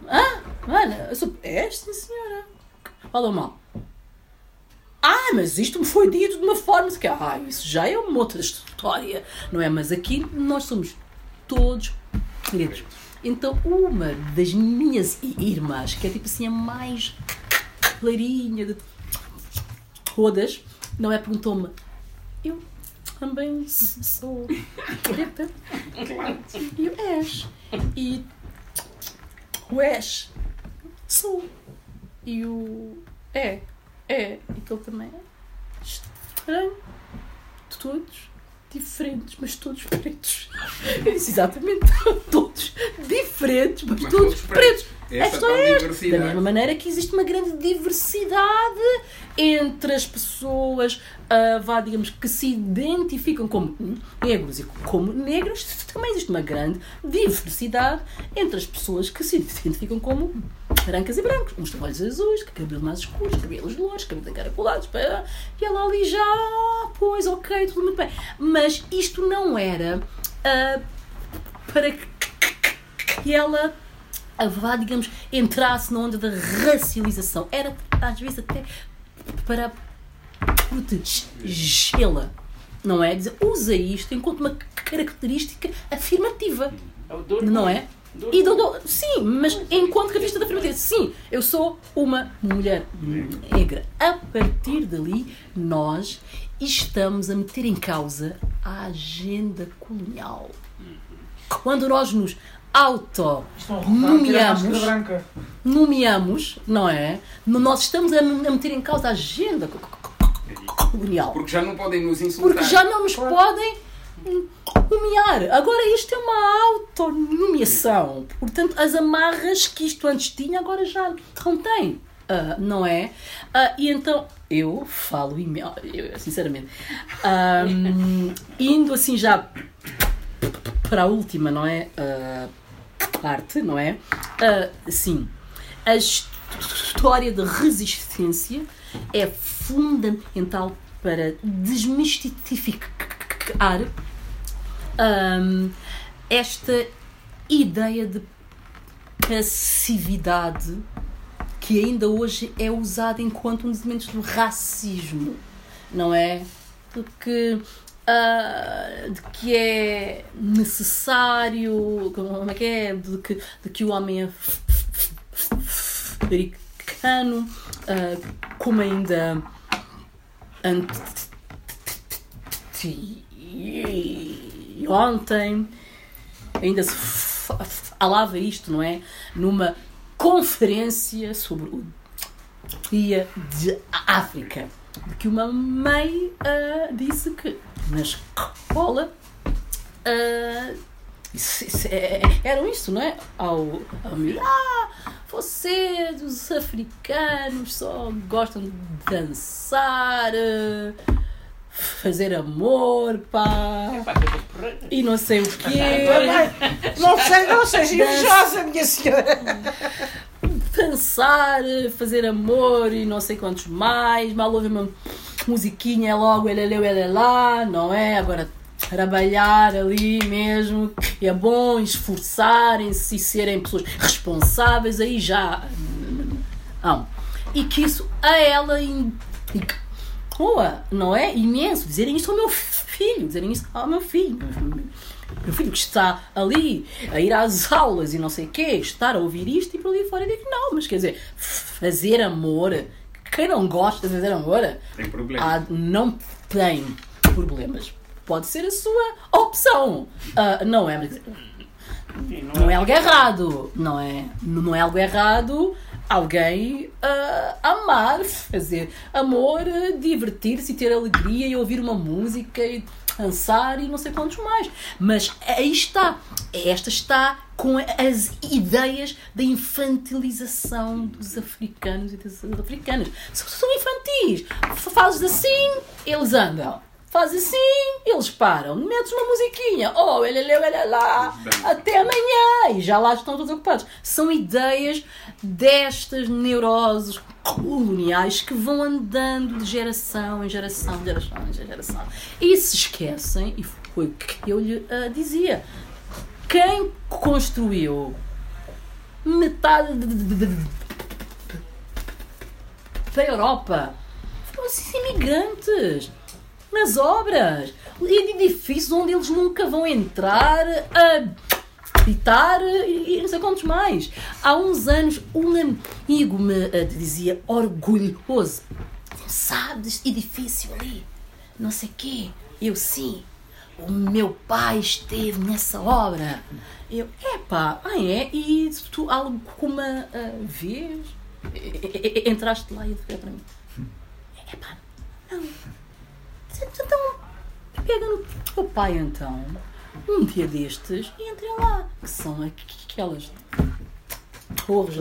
Ah, Ana, eu sou. És, sim senhora. Fala mal. Ah, mas isto me foi dito de uma forma que ah, isso já é uma outra história, não é? Mas aqui nós somos todos pretos. Então, uma das minhas irmãs, que é tipo assim a mais clarinha de todas, não é? Perguntou-me: Eu também sou preta? E eu és. E o és. Sou. E o é. É. Então também é. Estranho. Todos diferentes, mas todos pretos. Eu disse exatamente. Todos diferentes, mas, Mas todos todos pretos. pretos. A Essa questão tal é esta. Da mesma maneira que existe uma grande diversidade entre as pessoas, ah, vá, digamos, que se identificam como negros e como negras, também existe uma grande diversidade entre as pessoas que se identificam como brancas e brancos. Uns têm olhos azuis, cabelos mais escuros, cabelos louros, cabelos encaracolados, e ela ali já, ah, pois, ok, tudo muito bem. Mas isto não era ah, para que que ela vá, digamos, entrasse na onda da racialização. Era, às vezes, até para protegê-la. não é? Dizer, usa isto enquanto uma característica afirmativa, não é? E do, do- sim, mas enquanto característica afirmativa, sim, eu sou uma mulher negra. A partir dali, nós estamos a meter em causa a agenda colonial. Quando nós nos auto a que a nomeamos, nomeamos, não é? Nós estamos a, a meter em causa a agenda co- co- co- colonial. Porque já não podem nos insultar. Porque já não nos podem nomear. Agora isto é uma autonomeação. Portanto, as amarras que isto antes tinha, agora já não tem. Ah, não é? Ah, e então, eu falo, eu, sinceramente, ahm, indo assim já para a última, não é? Ah, parte, não é? Sim, a história de resistência é fundamental para desmistificar ahm, esta ideia de passividade que ainda hoje é usada enquanto um dos elementos do racismo, não é? De que, ah, de que é necessário, como é que é? De que, de que o homem é americano, ah, como ainda ante- ontem ainda se fa- falava isto, não é? Numa conferência sobre o Dia de África, de que uma mãe ah, disse que na escola ah, isso- isso é- eram isso, não é? Ao, ao miúdo, ah, vocês, os africanos, só gostam de dançar, ah, fazer amor, pá, e não sei o quê. Não sei, não seja invejosa, minha senhora. dançar, fazer amor e não sei quantos mais, mal ouve uma musiquinha, é logo ele leu, ele lá, não é? Agora trabalhar ali mesmo, é bom esforçarem-se e serem pessoas responsáveis, aí já não. E que isso a ela boa, não é? Imenso, dizerem isso ao meu filho, dizerem isso ao meu filho. Meu filho que está ali a ir às aulas e não sei o quê, estar a ouvir isto e por ali fora, eu digo, não, mas quer dizer, fazer amor, quem não gosta de fazer amor, Tem ah, não tem problemas. Pode ser a sua opção. Ah, não é, mas não é algo errado, não é? Não é algo errado alguém ah, amar, fazer amor, ah, divertir-se e ter alegria e ouvir uma música e dançar e não sei quantos mais. Mas aí está. Esta está com as ideias da infantilização dos africanos e das africanas. São infantis. Fazes assim, eles andam. Faz assim, eles param. Metes uma musiquinha. Oh, ele leu, ele lá. Até amanhã. E já lá estão todos ocupados. São ideias destas neuroses coloniais que vão andando de geração em geração, de geração em geração. E se esquecem, e foi o que eu lhe ah, dizia, quem construiu metade de- de- de- de- da Europa foram esses imigrantes nas obras. E de edifícios onde eles nunca vão entrar a habitar e, e não sei quantos mais. Há uns anos um amigo me eh, dizia orgulhoso. Sabe deste edifício ali? Não sei quê. Eu sim. O meu pai esteve nessa obra. Eu epá ah é? E tu alguma vez eh, eh, entraste lá e foi para mim. Epá não então, pega no teu pai então, um dia destes, e entrem lá, que são aqu- aquelas torres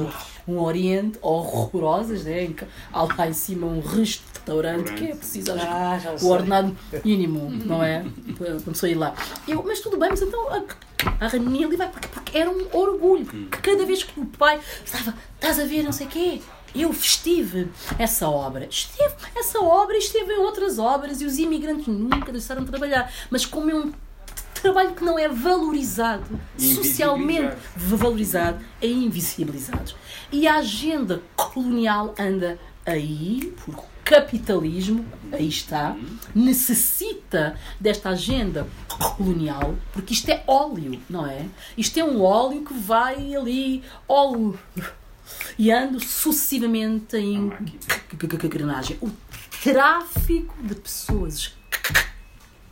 um oriente horrorosas, né? em que há lá em cima um restaurante que é preciso Ah, o ordenado mínimo, não é? Para a ir lá. Eu, mas tudo bem, mas então a, a ali vai, porque, porque era um orgulho. Que cada vez que o pai estava, estás a ver, não sei o quê, eu estive essa obra. Esteve essa obra e esteve em outras obras e os imigrantes nunca deixaram de trabalhar. Mas como é um trabalho que não é valorizado, socialmente valorizado, é invisibilizado. E a agenda colonial anda aí, porque o capitalismo, aí está, necessita desta, desta agenda colonial, porque isto é óleo, não é? Isto é um óleo que vai ali, óleo, e ando sucessivamente em engrenagem. O tráfico de pessoas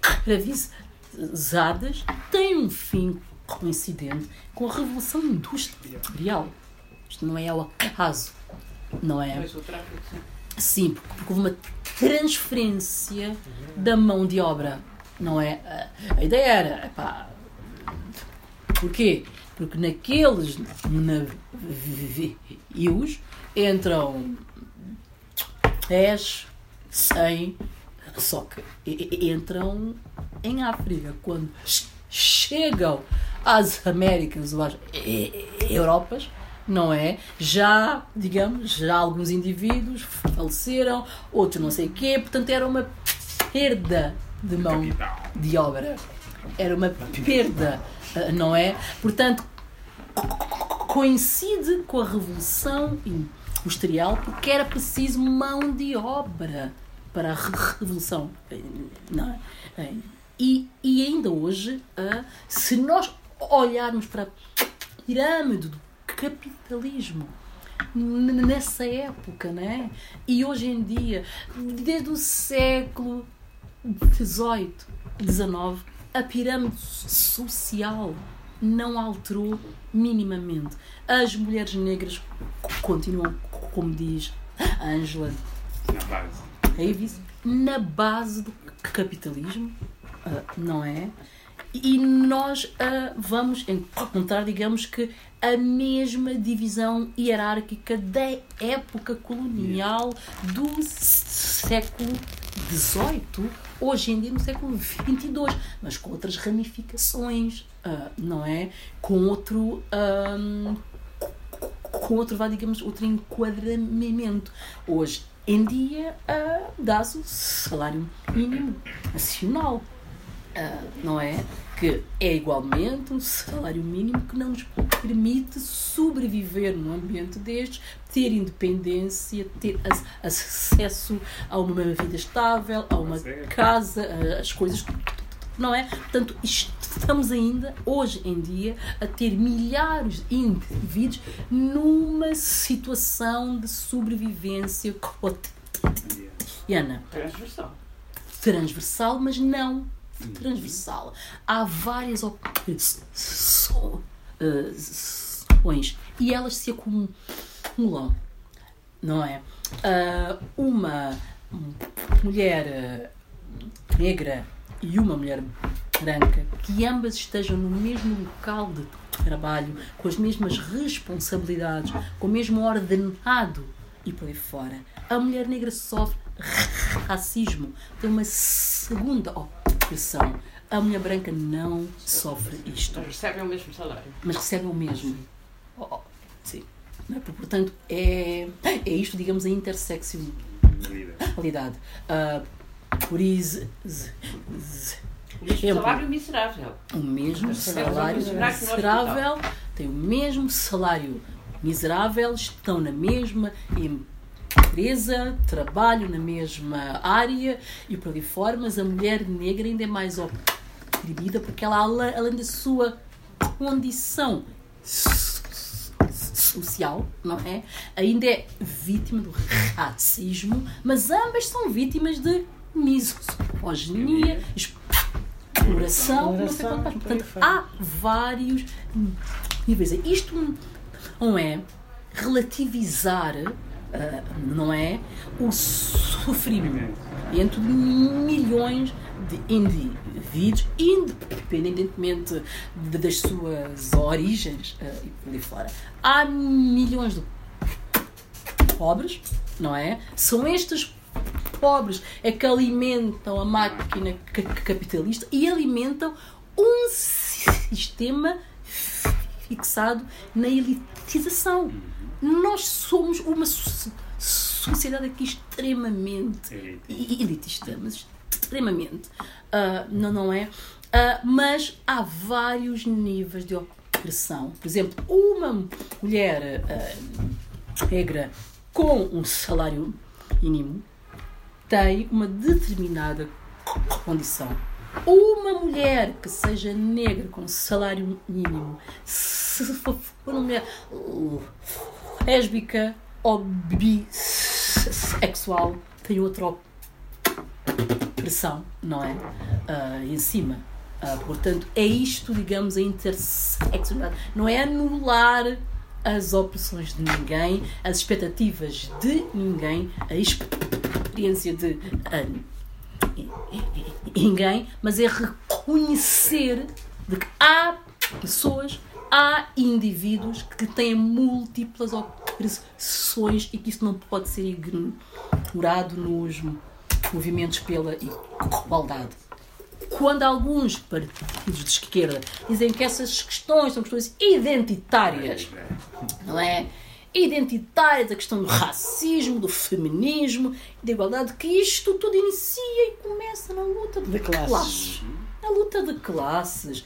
escravizadas tem um fim coincidente com a Revolução Industrial. Isto não é ao acaso, não é? Pois o tráfico, sim. Sim, porque, houve uma transferência da mão de obra, não é? A, ideia era, epá, porquê? Porque naqueles navios entram 10, 100, só que entram em África. Quando ch- chegam às Américas ou às Europas, não é? Já, digamos, já alguns indivíduos faleceram, outros não sei o quê, portanto era uma perda de mão de obra. Era uma perda, ah, não é? Portanto, coincide com a Revolução Industrial porque era preciso mão de obra para a re- Revolução. eh, Não é? Eh, E, e ainda hoje, se nós olharmos para a pirâmide do capitalismo nessa época, né? E hoje em dia, desde o século XVIII, XIX, a pirâmide social não alterou minimamente. As mulheres negras continuam, como diz a Angela Na base. Davis, na base do capitalismo, ah, não é? E nós ah, vamos encontrar, digamos que, a mesma divisão hierárquica da época colonial do século XVIII, hoje em dia no século XXII, mas com outras ramificações, ah, não é? Com outro. ahm, com outro, vá, digamos, outro enquadramento. Hoje em dia, ah, dá-se o salário mínimo nacional, ah, não é? Que é igualmente um salário mínimo que não nos permite sobreviver num ambiente destes, ter independência, ter ac- acesso a uma vida estável, a uma casa, as coisas não é? Portanto, estamos ainda, hoje em dia, a ter milhares de indivíduos numa situação de sobrevivência cotidiana. Transversal. Transversal, mas não transversal. Há várias opções e elas se acumulam, não é? Ah, uma mulher ah, negra e uma mulher branca, que ambas estejam no mesmo local de trabalho, com as mesmas responsabilidades, com o mesmo ordenado e por aí fora. A mulher negra sofre racismo, tem uma segunda A mulher branca não sofre isto Mas recebem o mesmo salário. mas recebem o mesmo. Oh, oh, sim. É? Portanto, é, é isto, digamos, a interseccionalidade. Ah, por isso, O mesmo salário miserável. o mesmo salário miserável, tem o mesmo salário miserável, estão na mesma empresa, trabalham na mesma área e por aí fora, mas a mulher negra ainda é mais oprimida porque ela, além da sua condição so- social, não é? Ainda é vítima do racismo, mas ambas são vítimas de misoginia, exploração, não sei quanto mais. Portanto, há vários níveis. Isto não é relativizar, ah, não é, o sofrimento entre milhões de indivíduos, independentemente de- das suas origens ah, e por aí fora. Há milhões de pobres, não é? São estes pobres é que alimentam a máquina ca- capitalista e alimentam um sistema fixado na elitização. Nós somos uma so- sociedade aqui extremamente e- elitista, mas extremamente, ah, não, não é? Ah, mas há vários níveis de opressão. Por exemplo, uma mulher ah, negra com um salário mínimo tem uma determinada condição. Uma mulher que seja negra com salário mínimo, se for uma mulher lésbica ou bissexual, tem outra pressão, não é? Ah, em cima. Ah, portanto, é isto, digamos, a interseccionalidade. Não é anular as opressões de ninguém, as expectativas de ninguém, a experiência de ah, ninguém, mas é reconhecer de que há pessoas, há indivíduos que têm múltiplas opressões e que isso não pode ser ignorado nos movimentos pela igualdade. Quando alguns partidos de esquerda dizem que essas questões são questões identitárias, não é? Identitárias, a questão do racismo, do feminismo, da igualdade, que isto tudo inicia e começa na luta de, De classes. classes. Na luta de classes.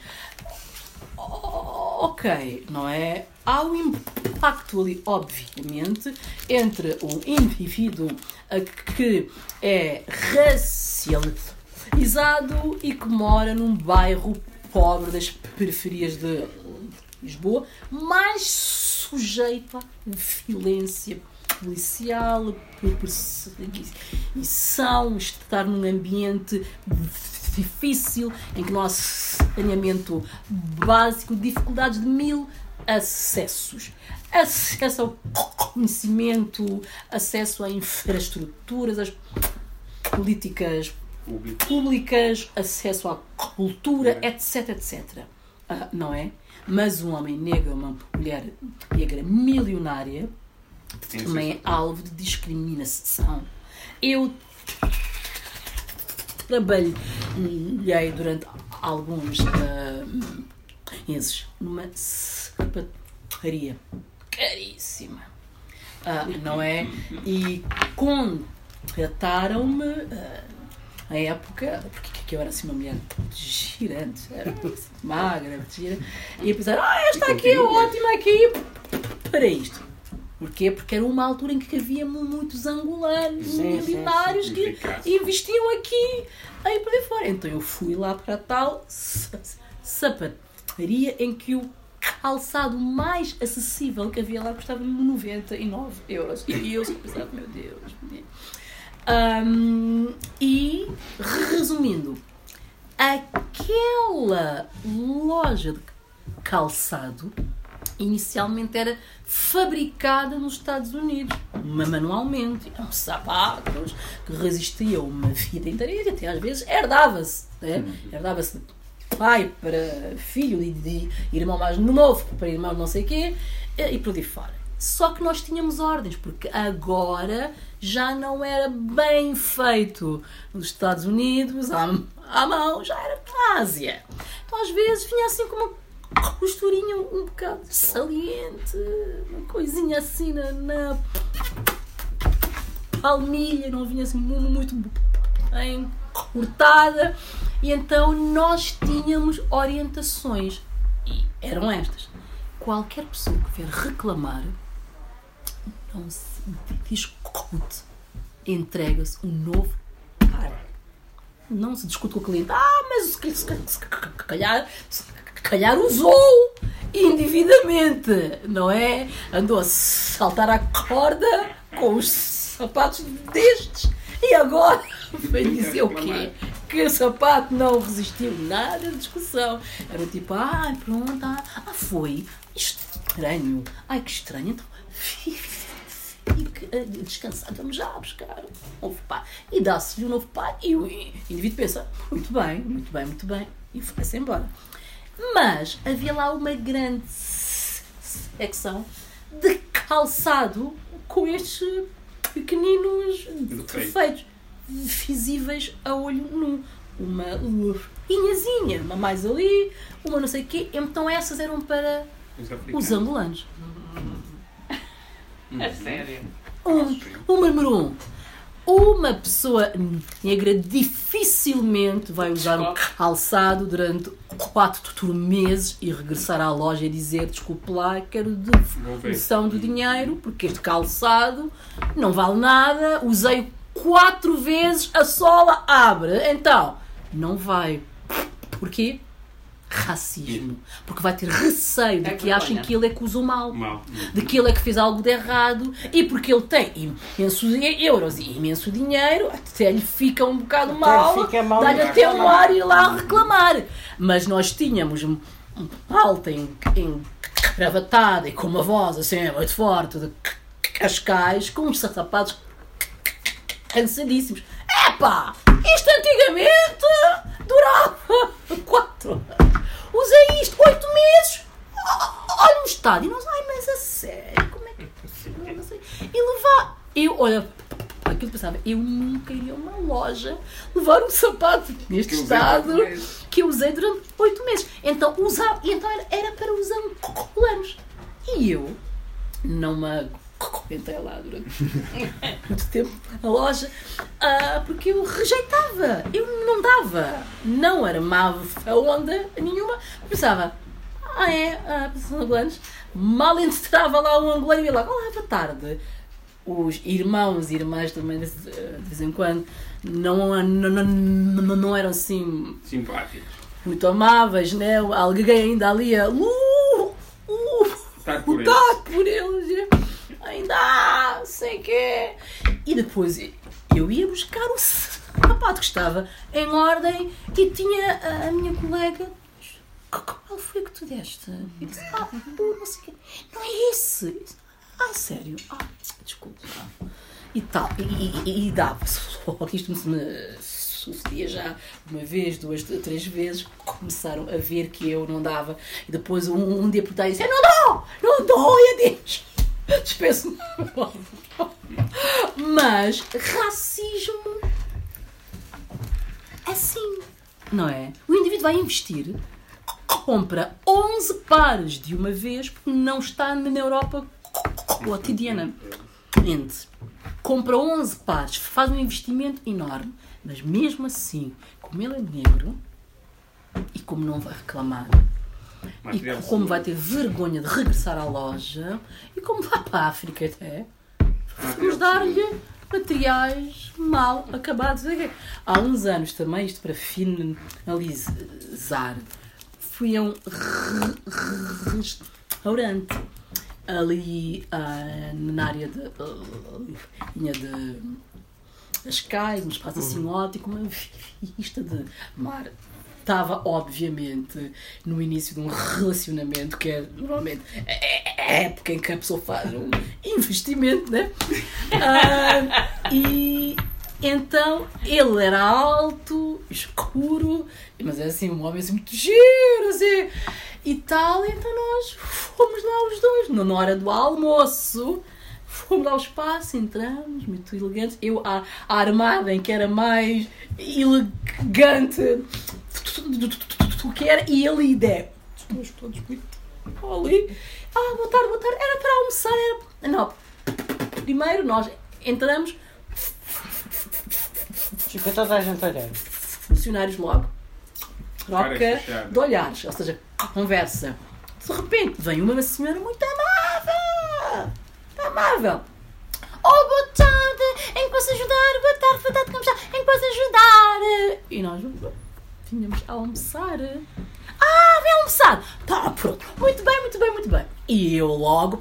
Oh, ok, não é? Há um impacto ali, obviamente, entre um indivíduo que é racializado e que mora num bairro pobre das periferias de Lisboa, mais sujeito à violência policial, perseguição, estar num ambiente difícil, em que não há saneamento básico, dificuldades de mil acessos. Acesso ao conhecimento, acesso a infraestruturas, às políticas públicas, acesso à cultura, etc, etc. Ah, não é? Mas um homem negro, uma mulher negra milionária, também é alvo de discriminação. Eu trabalhei durante alguns ah, meses numa sapataria caríssima, Ah, não é? E contrataram-me ah, à época, porque que eu era assim uma mulher girante, era magra, gira, e pensaram, ah, esta aqui é ótima aqui. Para isto. Porquê? Porque era uma altura em que havia muitos angolanos, Sim, sim, milionários que investiam aqui aí por aí fora. Então eu fui lá para tal sa- sapataria em que o calçado mais acessível que havia lá custava 99 euros. E eu só pensava, meu Deus, menino. Ahm, e resumindo, aquela loja de calçado inicialmente era fabricada nos Estados Unidos, manualmente. Eram sapatos que resistiam uma vida inteira e até às vezes herdava-se. Né? Herdava-se de pai para filho e de irmão mais novo para irmão não sei quê e por aí fora. Só que nós tínhamos ordens, porque agora já não era bem feito nos Estados Unidos, à, à mão, já era na Ásia. Então às vezes vinha assim com uma costurinha um bocado saliente, uma coisinha assim na, na palmilha, não vinha assim mu- muito bem cortada. E então nós tínhamos orientações. E eram estas. Qualquer pessoa que vier reclamar, não se discute. Entrega-se um novo par. Não se discute com o cliente. Ah, mas se, se, se, calhar, calhar usou indevidamente, não é? Andou a saltar a corda com os sapatos destes e agora vai dizer o quê? Que o sapato não resistiu nada à discussão. Era tipo, ah, pronto, ah, ah, foi. Estranho. Ai, que estranho. Então, fique eh, descansado, vamos já buscar um novo par. E dá-se um novo par e o indivíduo pensa, muito bem, muito bem, muito bem. E foi-se embora. Mas havia lá uma grande secção de calçado com estes pequeninos defeitos visíveis a olho nu. Uma linhazinha, uma mais ali, uma não sei o quê. Então essas eram para Os os angolanos. A sério. Um, um número um. Uma pessoa negra dificilmente vai usar um calçado durante quatro meses e regressar à loja e dizer desculpe lá, quero devolução do dinheiro porque este calçado não vale nada, usei quatro vezes a sola abre. Então, não vai. Porquê? Racismo. Porque vai ter receio de É que achem vergonha. que ele é que usou mal. Mal. De que ele é que fez algo de errado e porque ele tem imensos euros e imenso dinheiro, até lhe fica um bocado mal, fica mal dá-lhe até um ar e ir lá reclamar. Mas nós tínhamos alta em, em cravatada e com uma voz assim muito forte de Cascais, com uns sapatos cansadíssimos. Epá, isto antigamente durava quatro anos. Usei isto oito meses. Olha o estado. E nós, ai, mas a sério, como é que é possível? E levar. Eu, olha, aquilo que pensava, eu nunca iria a uma loja levar um sapato neste Que estado que eu usei durante oito meses. Então, usava, e então era, era para usar um colanos. E eu não comentei lá durante muito tempo a loja ah, porque eu rejeitava, eu não dava, não armava a onda nenhuma. Pensava, ah é, ah, são angolanos. Mal entrava lá um angolano e ia lá, olá, boa tarde. Os irmãos e irmãs também, de vez em quando, não, não, não, não, não eram assim Simpáticos. muito amáveis, né? Alguém ainda ali a uh, uh, Lutar por lutar por eles. Ainda há, sei quê. E depois eu ia buscar o sapato que estava em ordem e tinha a, a minha colega. Qual foi que tu deste? E disse, ah, não sei quê. Não é esse. Ah, sério? Ah, desculpa. E tal. E, e, e, dava. Que isto me sucedia já uma vez, duas, três vezes. Começaram a ver que eu não dava. E depois um, um trás disse, "Eu não dou! Não dou! E adeus! Despeço-me. Mas racismo assim, não é? O indivíduo vai investir, compra 11 pares de uma vez porque não está na Europa cotidiana. Ente, compra 11 pares, faz um investimento enorme, mas mesmo assim, como ele é negro e como não vai reclamar, e como vai ter vergonha de regressar à loja e como vai para a África até, vamos dar-lhe materiais mal acabados. Há uns anos também, isto para finalizar, fui a um re- re- restaurante ali ah, na área de, linha de Cascais, um espaço assim ótimo, uma vista de mar. Estava, obviamente, no início de um relacionamento que é normalmente a época em que a pessoa faz um investimento, né? Ah, e então ele era alto, escuro, mas é assim, um homem assim muito giro, assim, e tal. Então nós fomos lá os dois, na hora do almoço. Fomos lá ao espaço, entramos, muito elegantes. Eu, a, a armada em que era mais elegante que era, e ele e Dé. Os todos muito ali. Ah, boa tarde, boa tarde. Era para almoçar, era. Não, primeiro nós entramos, Fica toda a gente olhando. funcionários logo. Troca fechadas. de olhares, ou seja, conversa. De repente vem uma senhora muito amável. Amável. Oh, boa tarde, em que posso ajudar? Boa tarde, boa tarde, como está? Em que posso ajudar? E nós vinhamos a almoçar. Ah, vem almoçar. Tá, pronto. Muito bem, muito bem, muito bem. E eu logo,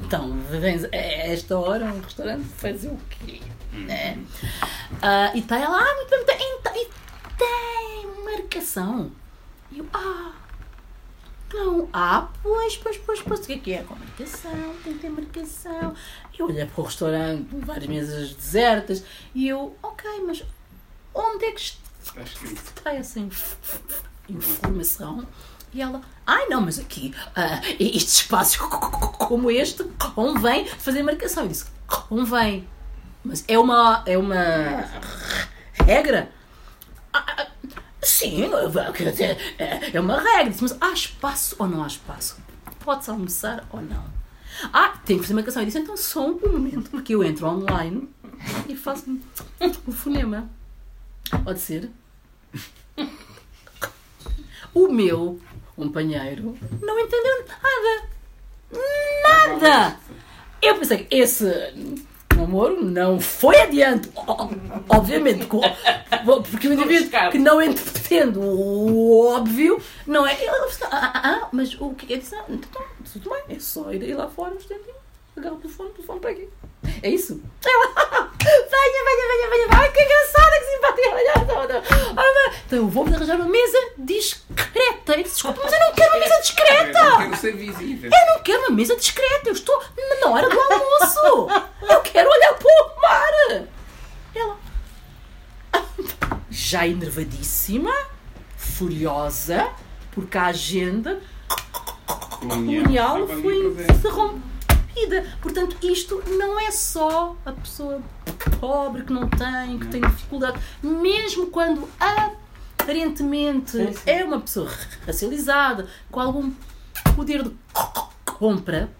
então, vens a esta hora um restaurante fazer o quê? Né? Ah, e está ela, ah, muito bem, muito bem. Então, E tem marcação. E eu, ah, não, ah, pois, pois, pois, pois, o que é que é? Com marcação, tem que ter marcação. Eu olhei para o restaurante, várias mesas desertas, e eu, ok, mas onde é que Está escrito. está essa inf- informação? E ela, ai não, mas aqui, ah, este espaço como este, convém fazer marcação. Eu disse, convém. Mas é uma, é uma regra? Ah, ah, Sim, é é uma regra. Disse, Mas há espaço ou não há espaço? Pode-se almoçar ou não? Ah, tem que fazer marcação. Eu disse, então só um momento, porque eu entro online e faço o fonema. Pode ser? O meu companheiro não entendeu nada. Nada! Eu pensei que esse namoro não foi adiante. Obviamente, porque o indivíduo que não entende o óbvio, não é. ele- Ah, ah, ah, mas o que é isso? Então, tudo bem, é só ir, lá fora um pegar o telefone, o telefone para aqui. É isso? Ela, venha, venha, venha, venha, ai que engraçada, que simpática, venha, venha, venha. Ah, vai. Então eu vou-vos arranjar uma mesa discreta. Desculpa, mas eu não quero uma mesa discreta. Eu quero ser visível. Eu não quero uma mesa discreta, eu estou na hora do almoço. Eu quero olhar para o mar. Ela, já enervadíssima, furiosa, porque a agenda colonial foi presente. Interrompida. Portanto, isto não é só a pessoa pobre que não tem, que tem dificuldade. Mesmo quando aparentemente Sim, sim. é uma pessoa racializada, com algum poder de compra,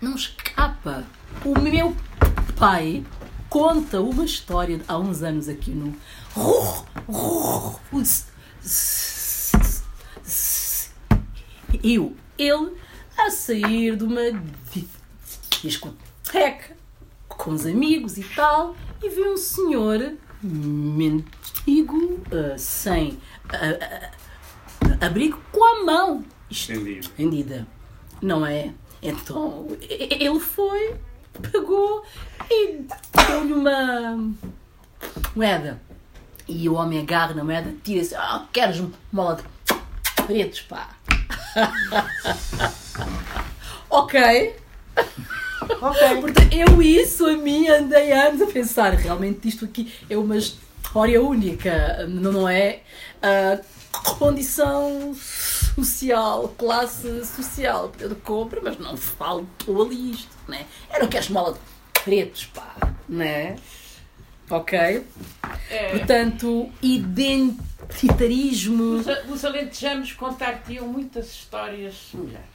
não escapa. O meu pai conta uma história de há uns anos aqui no eu, ele, a sair de uma discoteca com os amigos e tal, e vê um senhor mendigo, ah, sem ah, ah, abrigo, com a mão estendida, não é? Então ele foi, pegou e deu-lhe uma moeda. E o homem agarra na moeda, tira-se, ah, queres uma mola de pretos, pá. ok. Ok. Portanto, eu isso a mim andei anos a pensar, realmente isto aqui é uma história única, não não é? Ah, condição social, classe social, poder de compra, mas não faltou ali isto, né? Eu não quero esmola de pretos, pá, né? Ok? É, Portanto, identitarismo. os, os alentejanos contar-te-iam muitas histórias semelhantes.